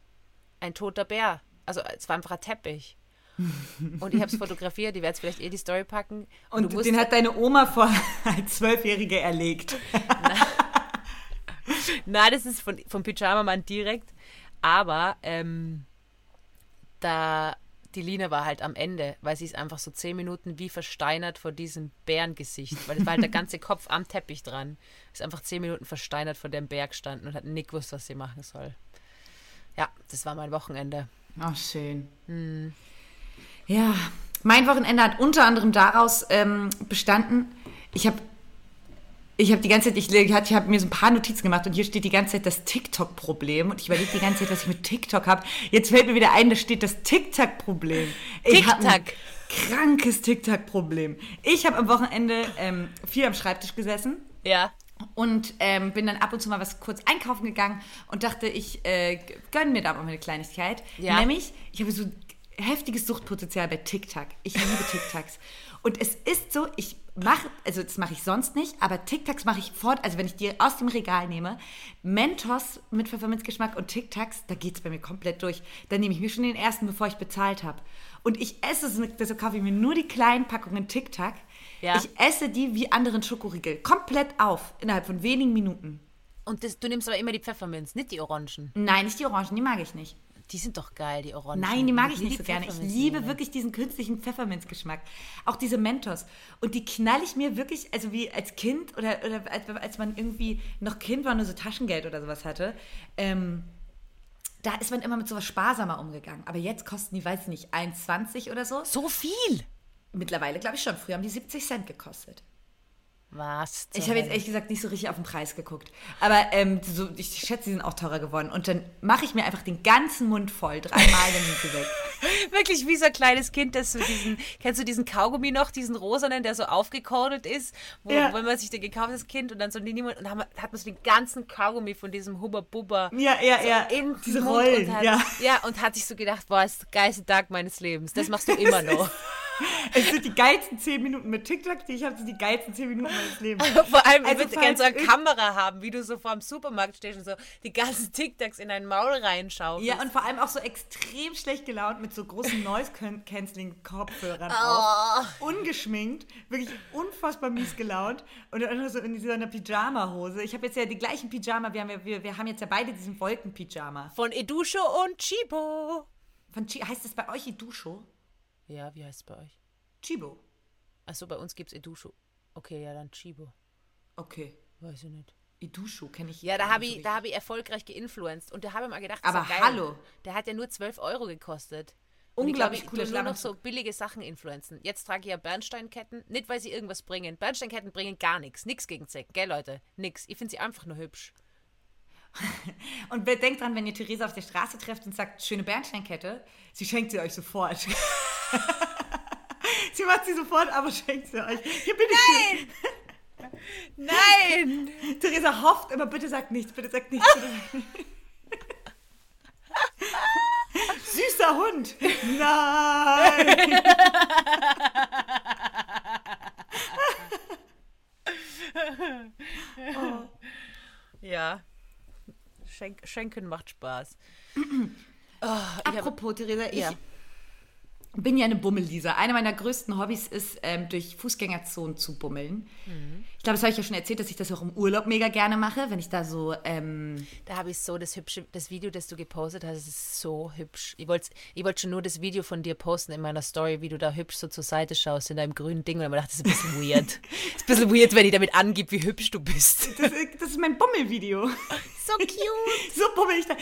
Ein toter Bär. Also es war einfach ein Teppich. [laughs] Und ich habe es fotografiert, ich werde es vielleicht eh die Story packen. Und musst, den hat deine Oma vor [laughs] als Zwölfjährige erlegt. [laughs] Nein, das ist von, vom Pyjama-Mann direkt. Aber ähm, da die Lina war halt am Ende, weil sie ist einfach so zehn Minuten wie versteinert vor diesem Bärengesicht, weil es war halt der ganze Kopf am Teppich dran. Ist einfach zehn Minuten versteinert vor dem Berg gestanden und hat nicht gewusst, was sie machen soll. Ja, das war mein Wochenende. Ach, schön. Ja, mein Wochenende hat unter anderem daraus ähm, bestanden, ich habe ich habe die ganze Zeit, ich, ich habe mir so ein paar Notizen gemacht und hier steht die ganze Zeit das TikTok-Problem und ich überlege die ganze Zeit, was ich mit TikTok habe. Jetzt fällt mir wieder ein, da steht das TikTok-Problem. TikTok. krankes TikTok-Problem. Ich habe am Wochenende ähm, viel am Schreibtisch gesessen Ja. und ähm, bin dann ab und zu mal was kurz einkaufen gegangen und dachte, ich äh, gönne mir da mal eine Kleinigkeit. Ja. Nämlich, ich habe so heftiges Suchtpotenzial bei TikTok. Ich liebe TikToks. Und es ist so, ich mache, also das mache ich sonst nicht, aber TikToks mache ich fort. Also wenn ich die aus dem Regal nehme, Mentos mit Pfefferminzgeschmack und TikToks, da geht es bei mir komplett durch. Dann nehme ich mir schon den ersten, bevor ich bezahlt habe. Und ich esse es, deshalb kaufe ich mir nur die kleinen Packungen TikTok. Ja. Ich esse die wie anderen Schokoriegel komplett auf, innerhalb von wenigen Minuten. Und das, du nimmst aber immer die Pfefferminz, nicht die Orangen. Nein, nicht die Orangen, die mag ich nicht. Die sind doch geil, die Orangen. Nein, die mag ich liebe nicht so gerne. Ich liebe wirklich diesen künstlichen Pfefferminzgeschmack. Auch diese Mentos. Und die knall ich mir wirklich, also wie als Kind oder, oder als, als man irgendwie noch Kind war und nur so Taschengeld oder sowas hatte, ähm, da ist man immer mit sowas sparsamer umgegangen. Aber jetzt kosten die, weiß ich nicht, 1,20 oder so. So viel? Mittlerweile glaube ich schon. Früher haben die 70 Cent gekostet. Was? Ich habe jetzt ehrlich gesagt nicht so richtig auf den Preis geguckt. Aber ähm, so, ich schätze, die sind auch teurer geworden. Und dann mache ich mir einfach den ganzen Mund voll, dreimal, dann sind sie weg. [laughs] Wirklich wie so ein kleines Kind, das so diesen, kennst du diesen Kaugummi noch, diesen rosanen, der so aufgekordet ist, wo, Ja. wenn man sich den gekauft hat als Kind und dann so niemand und dann hat man- so den ganzen Kaugummi von diesem Hubba Bubba Ja, ja, so ja. in Diese Mund Rollen, und hat, ja. ja und hat sich so gedacht, boah, ist der geilste Tag meines Lebens. Das machst du immer [laughs] noch. Es sind die geilsten 10 Minuten mit TikTok, die ich habe, sind die geilsten 10 Minuten meines Lebens. [laughs] Vor allem, ich Also würde gerne so eine Kamera haben, wie du so vor dem Supermarkt stehst und so die ganzen TikToks in dein Maul reinschaust. Ja, und vor allem auch so extrem schlecht gelaunt mit so großen Noise-Canceling-Kopfhörern Oh. auf. Ungeschminkt, wirklich unfassbar mies gelaunt. Und dann noch so in dieser Pyjama-Hose. Ich habe jetzt ja die gleichen Pyjama, wir haben, ja, wir, wir haben jetzt ja beide diesen Wolken-Pyjama. Von Edusho und Chibo. Von Chi heißt das bei euch Idusho? Ja, wie heißt es bei euch? Chibo. Achso, bei uns gibt es Edusho. Okay, ja, dann Chibo. Okay. Weiß ich nicht. Idusho kenne ich. Ja, da habe ich, da hab ich erfolgreich geinfluenced. Und da habe ich mal gedacht, Aber geil. hallo. Der hat ja nur 12 Euro gekostet. Und Unglaublich ich, glaub, cooler ich tu nur noch so billige Sachen influenzen. Jetzt trage ich ja Bernsteinketten, nicht weil sie irgendwas bringen. Bernsteinketten bringen gar nichts. Nix gegen Zecken, gell, Leute? Nix. Ich finde sie einfach nur hübsch. [laughs] Und denkt dran, wenn ihr Theresa auf der Straße trefft und sagt, schöne Bernsteinkette, sie schenkt sie euch sofort. [laughs] sie macht sie sofort, aber schenkt sie euch. Hier bin ich. Nein! [laughs] Theresa hofft immer, bitte sagt nichts, bitte sagt nichts, bitte sagt nichts. [laughs] Süßer Hund. Nein. Ja. Schenk, Schenken macht Spaß. Oh, [clears throat] ich hab, Apropos, Theresa, ich Ja. Bin ja eine Bummellisa. Eine meiner größten Hobbys ist, ähm, durch Fußgängerzonen zu bummeln. Glaube, das habe ich ja schon erzählt, dass ich das auch im Urlaub mega gerne mache, wenn ich da so. Ähm, Da habe ich so das hübsche, das Video, das du gepostet hast, ist so hübsch. Ich wollte ich wollt schon nur das Video von dir posten in meiner Story, wie du da hübsch so zur Seite schaust in deinem grünen Ding. Und ich dachte, das ist ein bisschen weird. [laughs] ist ein bisschen weird, wenn ich damit angib, wie hübsch du bist. das, das ist mein Bummelvideo. so cute. [laughs] So bummel ich da.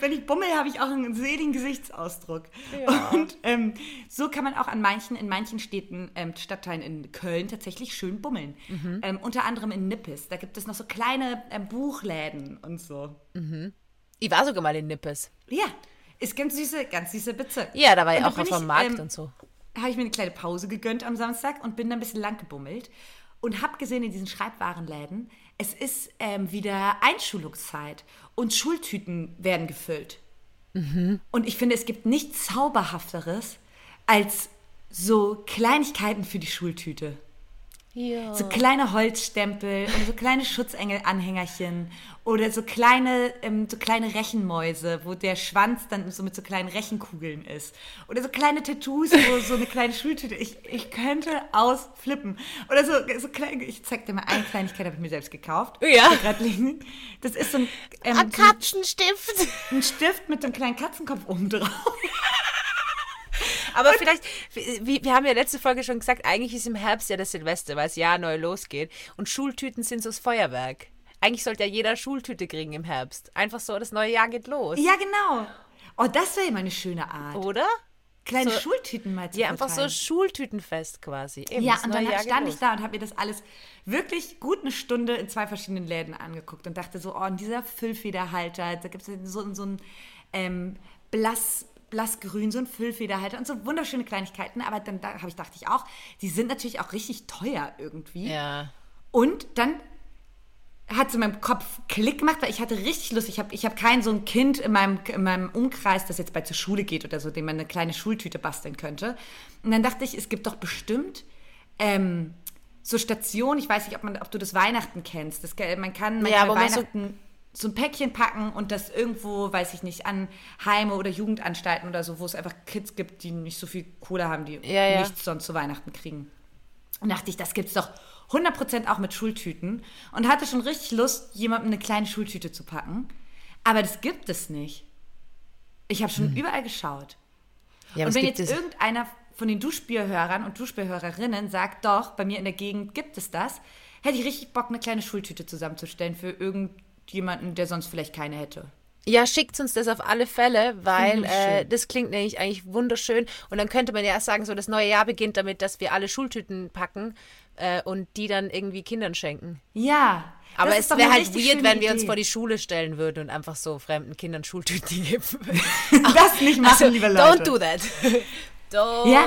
Wenn ich bummel, habe ich auch einen seligen Gesichtsausdruck. Ja. Und ähm, so kann man auch an manchen, in manchen Städten, ähm, Stadtteilen in Köln tatsächlich schön bummeln. Mhm. Ähm, unter anderem in Nippes. Da gibt es noch so kleine ähm, Buchläden und so. Ich war sogar mal in Nippes. Ja, ist ganz süße, ganz süße Bezirk. Ja, da war ich da auch auf dem Markt ähm, und so. habe ich mir eine kleine Pause gegönnt am Samstag und bin dann ein bisschen lang gebummelt und habe gesehen in diesen Schreibwarenläden, es ist ähm, wieder Einschulungszeit und Schultüten werden gefüllt. Und ich finde, es gibt nichts Zauberhafteres als so Kleinigkeiten für die Schultüte. Ja. So kleine Holzstempel und so kleine Schutzengel-Anhängerchen oder so kleine, ähm, so kleine Rechenmäuse, wo der Schwanz dann so mit so kleinen Rechenkugeln ist. Oder so kleine Tattoos, wo so eine kleine Schultüte. Ich, ich könnte ausflippen. Oder so, so klein, ich zeig dir mal eine Kleinigkeit, habe ich mir selbst gekauft. Ja. Grad liegen. Das ist so ein, ähm, Ein Katzenstift. ein Stift mit einem kleinen Katzenkopf oben drauf. Aber vielleicht, wir, wir haben ja letzte Folge schon gesagt, eigentlich ist im Herbst ja das Silvester, weil das Jahr neu losgeht. Und Schultüten sind so das Feuerwerk. Eigentlich sollte ja jeder Schultüte kriegen im Herbst. Einfach so, das neue Jahr geht los. Ja, genau. Oh, das wäre immer eine schöne Art. Oder? Kleine so- Schultüten mal zu Ja, einfach so. Schultütenfest quasi. Eben, Ja, und dann Jahr stand ich da und habe mir das alles wirklich gut eine Stunde in zwei verschiedenen Läden angeguckt und dachte so, oh, und dieser Füllfederhalter, da gibt es so, so ein ähm, blass, blassgrün, so ein Füllfederhalter und so wunderschöne Kleinigkeiten. Aber dann da habe ich, dachte ich auch, die sind natürlich auch richtig teuer irgendwie. Ja. Und dann hat es in meinem Kopf Klick gemacht, weil ich hatte richtig Lust. Ich habe ich hab kein so ein Kind in meinem, in meinem Umkreis, das jetzt bald zur Schule geht oder so, dem man eine kleine Schultüte basteln könnte. Und dann dachte ich, es gibt doch bestimmt ähm, so Stationen, ich weiß nicht, ob, man, ob du das Weihnachten kennst. Das, man kann, man Ja, kann wo man so- Weihnachten so, ein Päckchen packen und das irgendwo, weiß ich nicht, an Heime oder Jugendanstalten oder so, wo es einfach Kids gibt, die nicht so viel Kohle haben, die Ja, ja. nichts sonst zu Weihnachten kriegen. Und dachte ich, das gibt's doch 100% auch mit Schultüten. Und hatte schon richtig Lust, jemandem eine kleine Schultüte zu packen. Aber das gibt es nicht. Ich habe schon überall geschaut. ja und wenn jetzt irgendeiner von den Duschspielhörern und Duschspielhörerinnen sagt, doch, bei mir in der Gegend gibt es das, hätte ich richtig Bock, eine kleine Schultüte zusammenzustellen für irgendjemanden, der sonst vielleicht keine hätte. Ja, schickt uns das auf alle Fälle, weil [laughs] äh, das klingt nämlich eigentlich wunderschön. Und dann könnte man ja erst sagen, so das neue Jahr beginnt damit, dass wir alle Schultüten packen äh, und die dann irgendwie Kindern schenken. Ja. Aber es wäre halt weird, wenn wir uns Idee. vor die Schule stellen würden und einfach so fremden Kindern Schultüten geben. [laughs] das nicht machen, Also, liebe Leute. Don't do that. Don't Ja.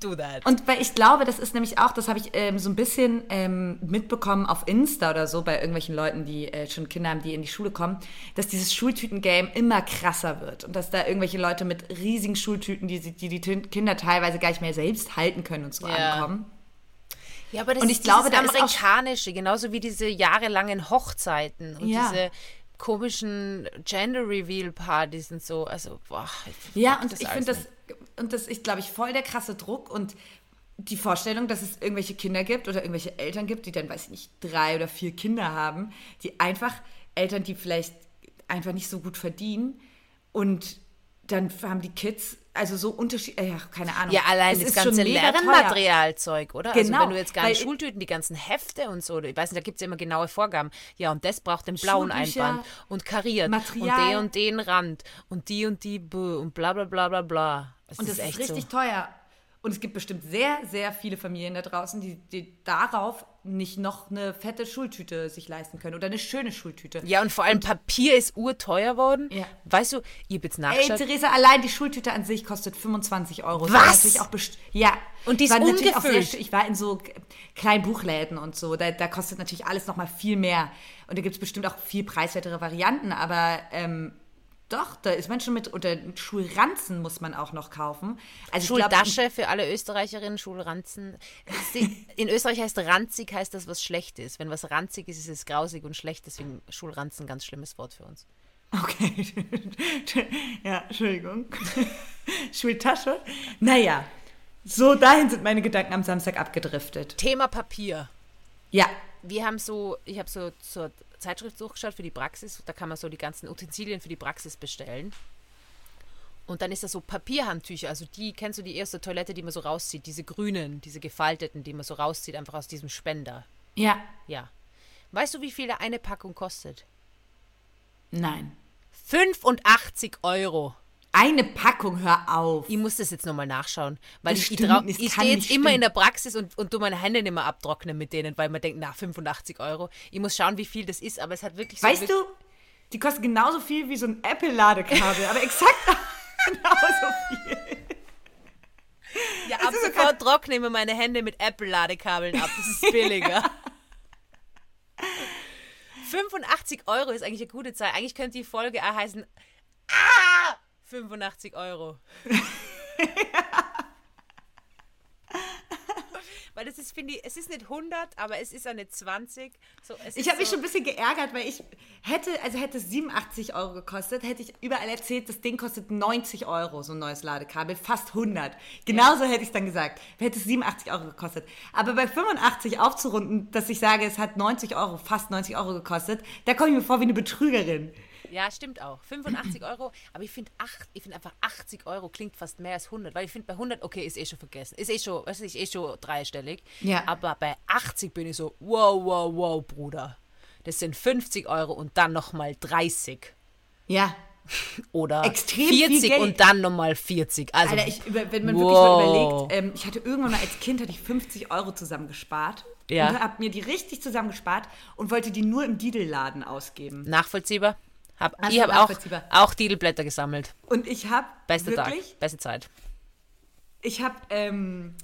do that. Und weil ich glaube, das ist nämlich auch, das habe ich ähm, so ein bisschen ähm, mitbekommen auf Insta oder so bei irgendwelchen Leuten, die äh, schon Kinder haben, die in die Schule kommen, dass dieses Schultüten-Game immer krasser wird und dass da irgendwelche Leute mit riesigen Schultüten, die die, die Kinder teilweise gar nicht mehr selbst halten können und so Ja. ankommen. Ja, aber das Und ist ich glaube, dieses da ist auch- amerikanische, genauso wie diese jahrelangen Hochzeiten und Ja. diese komischen Gender Reveal Partys und so. Also, boah. Ja, mag und ich finde das. Und das ist, glaube ich, voll der krasse Druck und die Vorstellung, dass es irgendwelche Kinder gibt oder irgendwelche Eltern gibt, die dann, weiß ich nicht, drei oder vier Kinder haben, die einfach, Eltern, die vielleicht einfach nicht so gut verdienen und dann haben die Kids, also so Unterschied, äh, ja, keine Ahnung. Ja, allein das schon ganze. Lernmaterialzeug, oder? Also Genau, wenn du jetzt gar nicht Schultüten, die ganzen Hefte und so, ich weiß nicht, da gibt es ja immer genaue Vorgaben. Ja, und das braucht den blauen Einband und kariert Material. und den und den Rand und die und die und bla bla bla bla bla. Es Und das ist, richtig teuer. Und es gibt bestimmt sehr, sehr viele Familien da draußen, die, die darauf nicht noch eine fette Schultüte sich leisten können oder eine schöne Schultüte. Ja, und vor allem Papier ist urteuer worden. Ja. Weißt du, ich hab jetzt Ey, nachgeschaut. Theresa, allein die Schultüte an sich kostet 25 Euro. Das Was? Natürlich auch ja. Und die ist War natürlich auch ungefüllt. sehr. Ich war in so kleinen Buchläden und so. Da, da kostet natürlich alles nochmal viel mehr. Und da gibt es bestimmt auch viel preiswertere Varianten. Aber ähm, doch, da ist man schon mit, oder Schulranzen muss man auch noch kaufen. Also ich glaub, Schultasche für alle Österreicherinnen, Schulranzen. In Österreich heißt ranzig, heißt das, was schlecht ist. Wenn was ranzig ist, ist es grausig und schlecht. Deswegen Schulranzen, ganz schlimmes Wort für uns. Okay. [laughs] ja, Entschuldigung. [laughs] Schultasche. Naja, so dahin sind meine Gedanken am Samstag abgedriftet. Thema Papier. Ja, wir haben so, ich habe so zur Zeitschrift durchgeschaut für die Praxis. Da kann man so die ganzen Utensilien für die Praxis bestellen. Und dann ist da so Papierhandtücher, also die, kennst du die erste Toilette, die man so rauszieht, diese grünen, diese gefalteten, die man so rauszieht, einfach aus diesem Spender. Ja. Ja. Weißt du, wie viel da eine Packung kostet? Nein. 85 Euro. Eine Packung, hör auf. Ich muss das jetzt nochmal nachschauen, weil Das ich, ich, stimmt, ich kann stehe jetzt immer stimmen. in der Praxis und, und tu meine Hände nicht mehr abtrocknen mit denen, weil man denkt, na, 85 Euro. Ich muss schauen, wie viel das ist, aber es hat wirklich so. Weißt du, die kosten genauso viel wie so ein Apple-Ladekabel, aber exakt [laughs] genauso viel. Ja, ab sofort trockne ich mir meine Hände mit Apple-Ladekabeln ab. Das ist [laughs] billiger. 85 Euro ist eigentlich eine gute Zahl. Eigentlich könnte die Folge auch heißen ah, 85 Euro. [laughs] Weil das ist, finde ich, es ist nicht 100, aber es ist eine 20. So, Ich habe mich so, schon ein bisschen geärgert, weil ich hätte, also hätte es 87 Euro gekostet, hätte ich überall erzählt, das Ding kostet 90 Euro, so ein neues Ladekabel, fast 100. Genauso hätte ich es dann gesagt, hätte es 87 Euro gekostet. Aber bei 85 aufzurunden, dass ich sage, es hat 90 Euro, fast 90 Euro gekostet, da komme ich mir vor wie eine Betrügerin. Ja, stimmt auch. 85 Euro, aber ich finde ich find einfach 80 Euro klingt fast mehr als 100, weil ich finde bei 100, okay, ist eh schon vergessen, ist eh schon, weiß ich, eh schon dreistellig. Ja. Aber bei 80 bin ich so, wow, wow, wow, Bruder. Das sind 50 Euro und dann nochmal 30. Ja. [laughs] Oder Extrem viel 40 Geld. und dann nochmal 40. Also, Alter, ich, wenn man wow. wirklich mal überlegt, ähm, ich hatte irgendwann mal als Kind hatte ich 50 Euro zusammengespart. Ja. Und habe mir die richtig zusammengespart und wollte die nur im Didelladen ausgeben. Nachvollziehbar. Hab, Also ich habe auch, auch Titelblätter gesammelt. Und ich habe Beste wirklich, Tag, beste Zeit. ich habe ähm,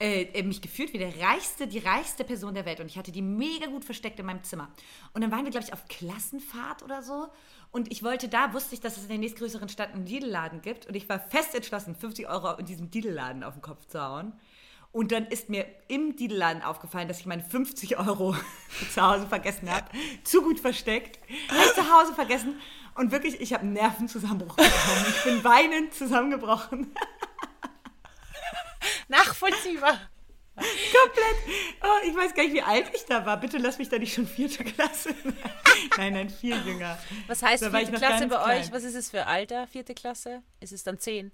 äh, äh, mich gefühlt wie der reichste, die reichste Person der Welt. Und ich hatte die mega gut versteckt in meinem Zimmer. Und dann waren wir, glaube ich, auf Klassenfahrt oder so. Und ich wollte da, wusste ich, dass es in der nächstgrößeren Stadt einen Didelladen gibt. Und ich war fest entschlossen, 50 Euro in diesem Didelladen auf den Kopf zu hauen. Und dann ist mir im Didelladen aufgefallen, dass ich meine 50 Euro [laughs] zu Hause vergessen habe. Zu gut versteckt. Ich zu Hause vergessen. Und wirklich, ich habe einen Nervenzusammenbruch bekommen. Ich bin weinend zusammengebrochen. [laughs] Nachvollziehbar. Komplett. Oh, ich weiß gar nicht, wie alt ich da war. Bitte lass mich da nicht schon vierte Klasse. [laughs] nein, nein, viel jünger. Was heißt Da vierte Klasse bei klein. euch? Was ist es für Alter? Vierte Klasse? Ist es dann 10?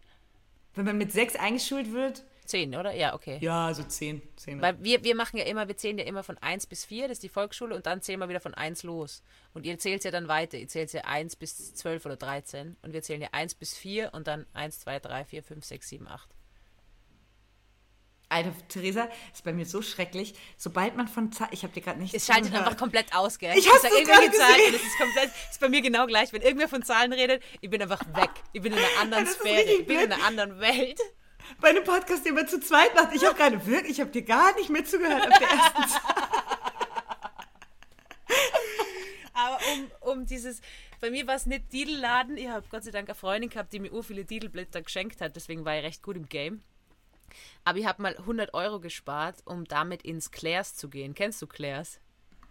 Wenn man mit sechs eingeschult wird, 10, oder? Ja, okay. ja, so zehn. zehn. Weil wir, wir machen ja immer, wir zählen ja immer von 1 bis 4, das ist die Volksschule, und dann zählen wir wieder von 1 los. Und ihr zählt ja dann weiter. Ihr zählt ja 1 bis 12 oder 13. Und wir zählen ja 1 bis 4 und dann 1, 2, 3, 4, 5, 6, 7, 8. Alter, Theresa, ist bei mir so schrecklich. Sobald man von Zahlen, ich habe dir gerade nicht Es schaltet einfach komplett aus, gell? Ich hab's sag doch irgendwelche Zahlen und es ist komplett, ist bei mir genau gleich. Wenn irgendwer von Zahlen redet, ich bin einfach weg. Ich bin in einer [laughs] anderen Sphäre. Ich bin in blöd. einer anderen Welt. Bei einem Podcast, den man zu zweit macht. Ich habe gerade wirklich, ich habe dir gar nicht mehr zugehört auf der ersten Zahl. Aber um, um dieses, bei mir war es nicht Didelladen. Ich habe Gott sei Dank eine Freundin gehabt, die mir ur viele Didelblätter geschenkt hat. Deswegen war ich recht gut im Game. Aber ich habe mal 100 Euro gespart, um damit ins Claire's zu gehen. Kennst du Claire's?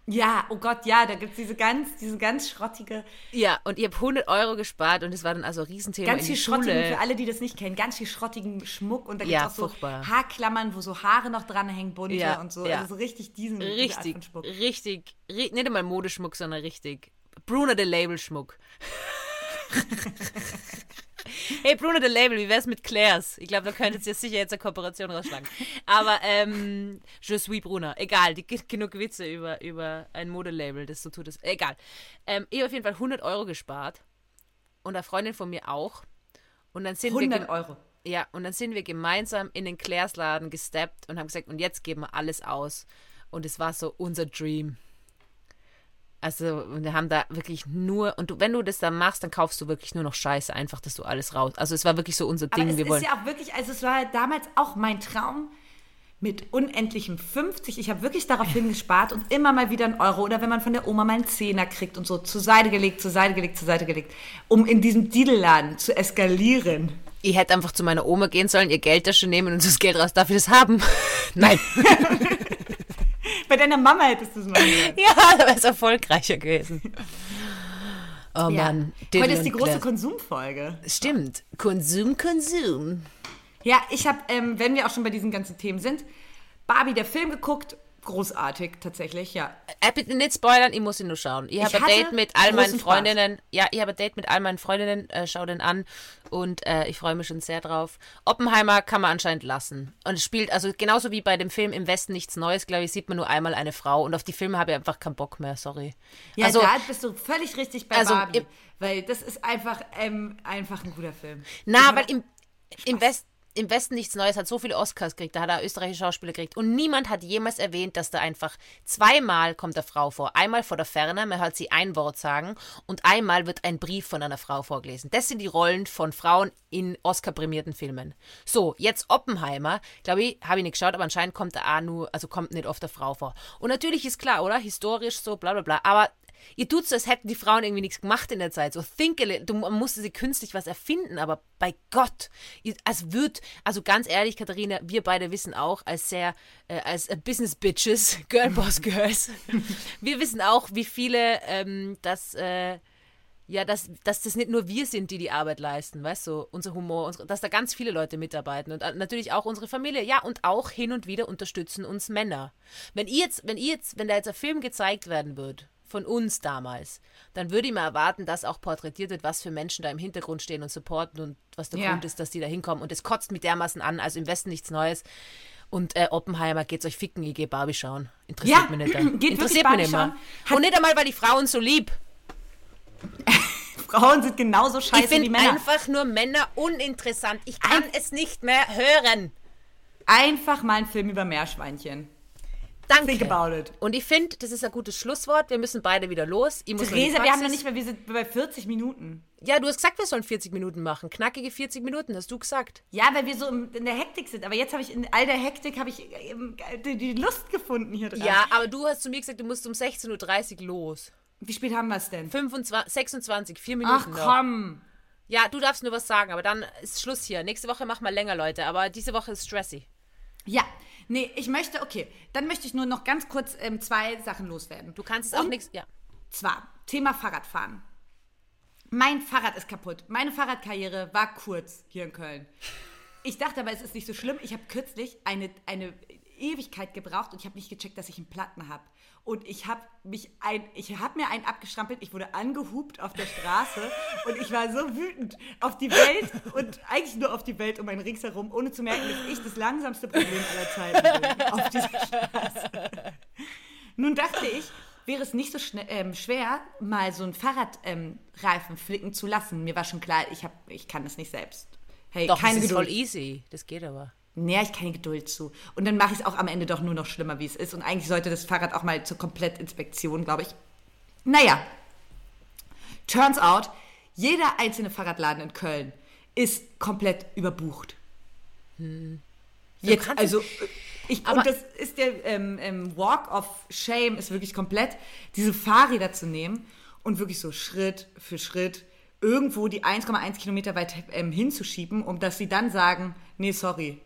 Ja, oh Gott, ja, da gibt es diese ganz, diese ganz schrottige, Ja, und ich habe 100 Euro gespart und es war dann also ein Riesenthema ganz viel schrottigen, für alle, die das nicht kennen, ganz viel schrottigen Schmuck und da gibt Ja, es auch so furchtbar. Haarklammern, wo so Haare noch dranhängen, bunte Ja, und so. ja. Also so richtig diesen diese Art Richtig, von Schmuck. richtig, ri nicht einmal Modeschmuck, sondern richtig. Bruno the Label Schmuck. [laughs] hey Bruno the Label, wie wär's mit Claire's? Ich glaube, da könntet ihr sicher jetzt eine Kooperation rausschlagen. Aber ähm, je suis Bruno. Egal, die gibt genug Witze über, über ein Modelabel, das so tut es. Egal. Ähm, ich habe auf jeden Fall 100 Euro gespart und eine Freundin von mir auch. Und dann sind wir 100 gem- Euro. ja, und dann sind wir gemeinsam in den Claire's Laden gesteppt und haben gesagt, und jetzt geben wir alles aus. Und es war so unser Dream. Also, wir haben da wirklich nur, und du, wenn du das dann machst, dann kaufst du wirklich nur noch Scheiße, einfach, dass du alles raus. Also, es war wirklich so unser Aber Ding. es wir ist wollen. ja auch wirklich, also es war damals auch mein Traum mit unendlichem 50. Ich habe wirklich darauf hingespart und immer mal wieder einen Euro oder wenn man von der Oma mal einen Zehner kriegt und so zur Seite gelegt, zur Seite gelegt, zur Seite gelegt, um in diesem Didelladen zu eskalieren. ich hätte einfach zu meiner Oma gehen sollen, ihr Geldtasche nehmen und das Geld raus. Darf ich das haben? [laughs] Nein. [laughs] [laughs] Bei deiner Mama hättest du es mal [laughs] gehört. ja, da wäre es erfolgreicher gewesen. Oh Ja. Mann. Heute ist die große Claire. Konsumfolge. Stimmt. Konsum, Konsum. Ja, ich habe, ähm, wenn wir auch schon bei diesen ganzen Themen sind, Barbie, der Film geguckt, großartig, tatsächlich, ja. Äh, bitte nicht spoilern, ich muss ihn nur schauen. Ich, habe ein Date mit all meinen Freundinnen. Ja, ich habe ein Date mit all meinen Freundinnen, äh, schau den an und äh, ich freue mich schon sehr drauf. Oppenheimer kann man anscheinend lassen. Und es spielt, also genauso wie bei dem Film Im Westen nichts Neues, glaube ich, sieht man nur einmal eine Frau und auf die Filme habe ich einfach keinen Bock mehr, sorry. Ja, also, da bist du völlig richtig bei Also, Barbie. im- weil das ist einfach, ähm, einfach ein guter Film. Na, weil im, im, West, im Westen nichts Neues hat so viele Oscars gekriegt, da hat er österreichische Schauspieler gekriegt. Und niemand hat jemals erwähnt, dass da einfach zweimal kommt eine Frau vor. Einmal vor der Ferne, man hört sie ein Wort sagen und einmal wird ein Brief von einer Frau vorgelesen. Das sind die Rollen von Frauen in Oscar-prämierten Filmen. So, jetzt Oppenheimer, glaube ich, habe ich nicht geschaut, aber anscheinend kommt da auch nur, also kommt nicht oft eine Frau vor. Und natürlich ist klar, oder? Historisch so, bla bla bla. Aber Ihr tut so, als hätten die Frauen irgendwie nichts gemacht in der Zeit. So, think a little. Du man musste sie künstlich was erfinden, aber bei Gott, als wird, also ganz ehrlich, Katharina, wir beide wissen auch, als sehr, äh, als äh, Business Bitches, [laughs] Girlboss Girls, [laughs] wir wissen auch, wie viele ähm, das, äh, ja, dass, dass das nicht nur wir sind, die die Arbeit leisten, weißt du, unser Humor, unsere, dass da ganz viele Leute mitarbeiten und äh, natürlich auch unsere Familie, ja, und auch hin und wieder unterstützen uns Männer. Wenn ihr jetzt, wenn ihr jetzt, wenn da jetzt ein Film gezeigt werden wird, von uns damals, dann würde ich mal erwarten, dass auch porträtiert wird, was für Menschen da im Hintergrund stehen und supporten und was der Ja. Grund ist, dass die da hinkommen. Und es kotzt mit dermaßen an, also im Westen nichts Neues. Und äh, Oppenheimer, geht's euch ficken, ich gehe Barbie schauen. Interessiert Ja, mich nicht. [clears throat] geht wirklich Interessiert mich nicht mehr. Und nicht einmal, weil die Frauen so lieb. [laughs] Frauen sind genauso Ich scheiße wie finde Männer. einfach nur Männer uninteressant. Ich kann Ein- es nicht mehr hören. Einfach mal ein Film über Meerschweinchen. Danke. Think about it. Und ich finde, das ist ein gutes Schlusswort. Wir müssen beide wieder los. Ich muss Theresa, wir haben noch nicht mehr, wir sind bei 40 Minuten. Ja, du hast gesagt, wir sollen 40 Minuten machen. Knackige 40 Minuten, hast du gesagt. Ja, weil wir so in der Hektik sind. Aber jetzt habe ich in all der Hektik habe ich ähm, die, Lust gefunden hier dran. Ja, aber du hast zu mir gesagt, du musst um 16.30 Uhr los. Wie spät haben wir es denn? 25, 26, vier Ach Minuten noch. komm. Ja, du darfst nur was sagen, aber dann ist Schluss hier. Nächste Woche machen wir länger, Leute. Aber diese Woche ist stressy. Ja, nee, ich möchte, okay, dann möchte ich nur noch ganz kurz ähm, zwei Sachen loswerden. Du kannst es auch nichts. Ja. Zwar, Thema Fahrradfahren. Mein Fahrrad ist kaputt. Meine Fahrradkarriere war kurz hier in Köln. Ich dachte aber, es ist nicht so schlimm. Ich habe kürzlich eine, eine Ewigkeit gebraucht und ich habe nicht gecheckt, dass ich einen Platten habe. Und ich habe mich ein, ich habe mir einen abgestrampelt, ich wurde angehupt auf der Straße [laughs] und ich war so wütend auf die Welt und eigentlich nur auf die Welt um meinen Rings herum, ohne zu merken, dass ich das langsamste Problem aller Zeiten bin auf dieser Straße. [laughs] Nun dachte ich, wäre es nicht so ähm, schwer, mal so einen Fahrradreifen ähm, flicken zu lassen. Mir war schon klar, ich, hab, ich kann das nicht selbst. Hey, Doch, keine das ist Geduld. voll easy. Das geht aber. Nee, ich keine Geduld zu. Und dann mache ich es auch am Ende doch nur noch schlimmer, wie es ist. Und eigentlich sollte das Fahrrad auch mal zur Komplettinspektion, glaube ich. Naja, turns out, jeder einzelne Fahrradladen in Köln ist komplett überbucht. Jetzt, kannst also, ich, Aber- und das ist der ähm, ähm, Walk of Shame, ist wirklich komplett, diese Fahrräder zu nehmen und wirklich so Schritt für Schritt irgendwo die 1,1 Kilometer weit ähm, hinzuschieben, um dass sie dann sagen, nee, sorry.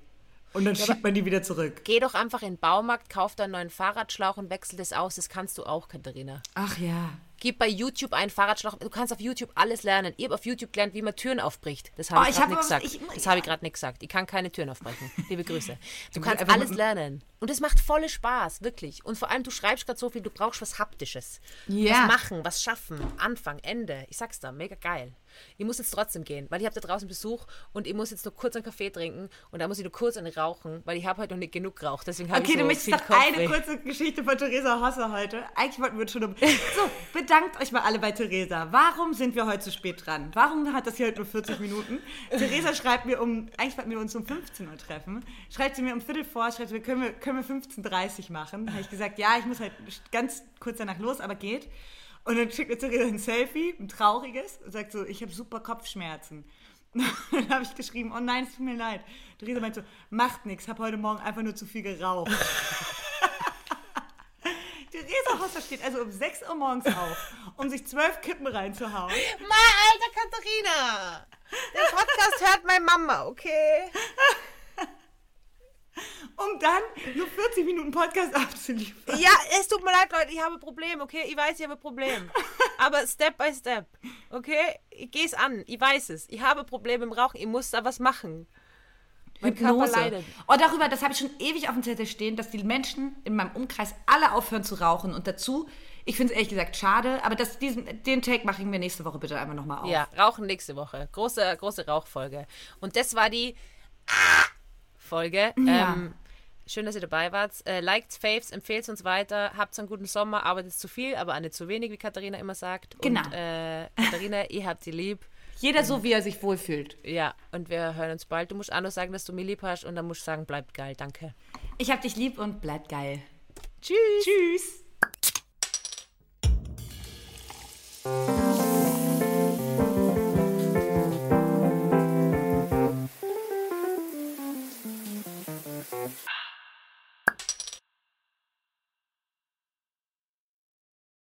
Und dann schiebt man die wieder zurück. Geh doch einfach in den Baumarkt, kauf da einen neuen Fahrradschlauch und wechsel das aus. Das kannst du auch, Katharina. Ach ja. Gib bei YouTube einen Fahrradschlauch. Du kannst auf YouTube alles lernen. Ich habe auf YouTube gelernt, wie man Türen aufbricht. Das habe Oh, ich gerade hab nicht gesagt. ich- das habe ich gerade nicht gesagt. Ich kann keine Türen aufbrechen. Liebe Grüße. [laughs] Du kannst alles lernen. Und es macht volle Spaß, wirklich. Und vor allem, du schreibst gerade so viel, du brauchst was Haptisches. Ja. Was machen, was schaffen, Anfang, Ende. Ich sag's da, mega geil. Ich muss jetzt trotzdem gehen, weil ich habe da draußen Besuch und ich muss jetzt nur kurz einen Kaffee trinken und da muss ich nur kurz eine rauchen, weil ich habe heute noch nicht genug geraucht. Deswegen habe Okay, ich so du möchtest viel noch eine kurze Geschichte von Theresa Hosse heute. Eigentlich wollten wir schon um. [laughs] So, bedankt euch mal alle bei Theresa. Warum sind wir heute zu spät dran? Warum hat das hier heute nur 40 Minuten? [laughs] Theresa schreibt mir um, eigentlich wollten wir uns um 15 Uhr treffen. Schreibt sie mir um Viertel vor, schreibt sie mir, können wir, können wir 15.30 Uhr machen? Da habe ich gesagt, ja, ich muss halt ganz kurz danach los, aber geht. Und dann schickt mir Theresa ein Selfie, ein trauriges, und sagt so, ich habe super Kopfschmerzen. Und [laughs] dann habe ich geschrieben, oh nein, es tut mir leid. Theresa meint so, macht nichts, habe heute Morgen einfach nur zu viel geraucht. [laughs] Theresa Hosser steht also um 6 Uhr morgens auf, um sich zwölf Kippen reinzuhauen. Mein alter Katharina! Den Podcast hört meine Mama, okay? Um dann nur 40 Minuten Podcast abzuliefern. Ja, es tut mir leid, Leute, ich habe ein Problem, okay? Ich weiß, ich habe ein Problem. Aber Step by Step, okay? Ich gehe es an, ich weiß es. Ich habe Probleme im Rauchen, ich muss da was machen. Mein Körper Hypnose. leidet. Oh, darüber, das habe ich schon ewig auf dem Zettel stehen, dass die Menschen in meinem Umkreis alle aufhören zu rauchen. Und dazu, ich finde es ehrlich gesagt schade, aber das, diesen, den Take mache ich mir nächste Woche bitte einfach nochmal auf. Ja, Rauchen nächste Woche. Große, große Rauchfolge. Und das war die Folge. Ja. Ähm, Schön, dass ihr dabei wart. Äh, liked, faves, empfehlt uns weiter. Habt einen guten Sommer, arbeitet zu viel, aber auch nicht zu wenig, wie Katharina immer sagt. Genau. Und, äh, Katharina, ihr habt sie lieb. Jeder so, wie er sich wohlfühlt. Ja, und wir hören uns bald. Du musst auch noch sagen, dass du mir lieb hast und dann musst du sagen, bleib geil. Danke. Ich hab dich lieb und bleib geil. Tschüss. Tschüss.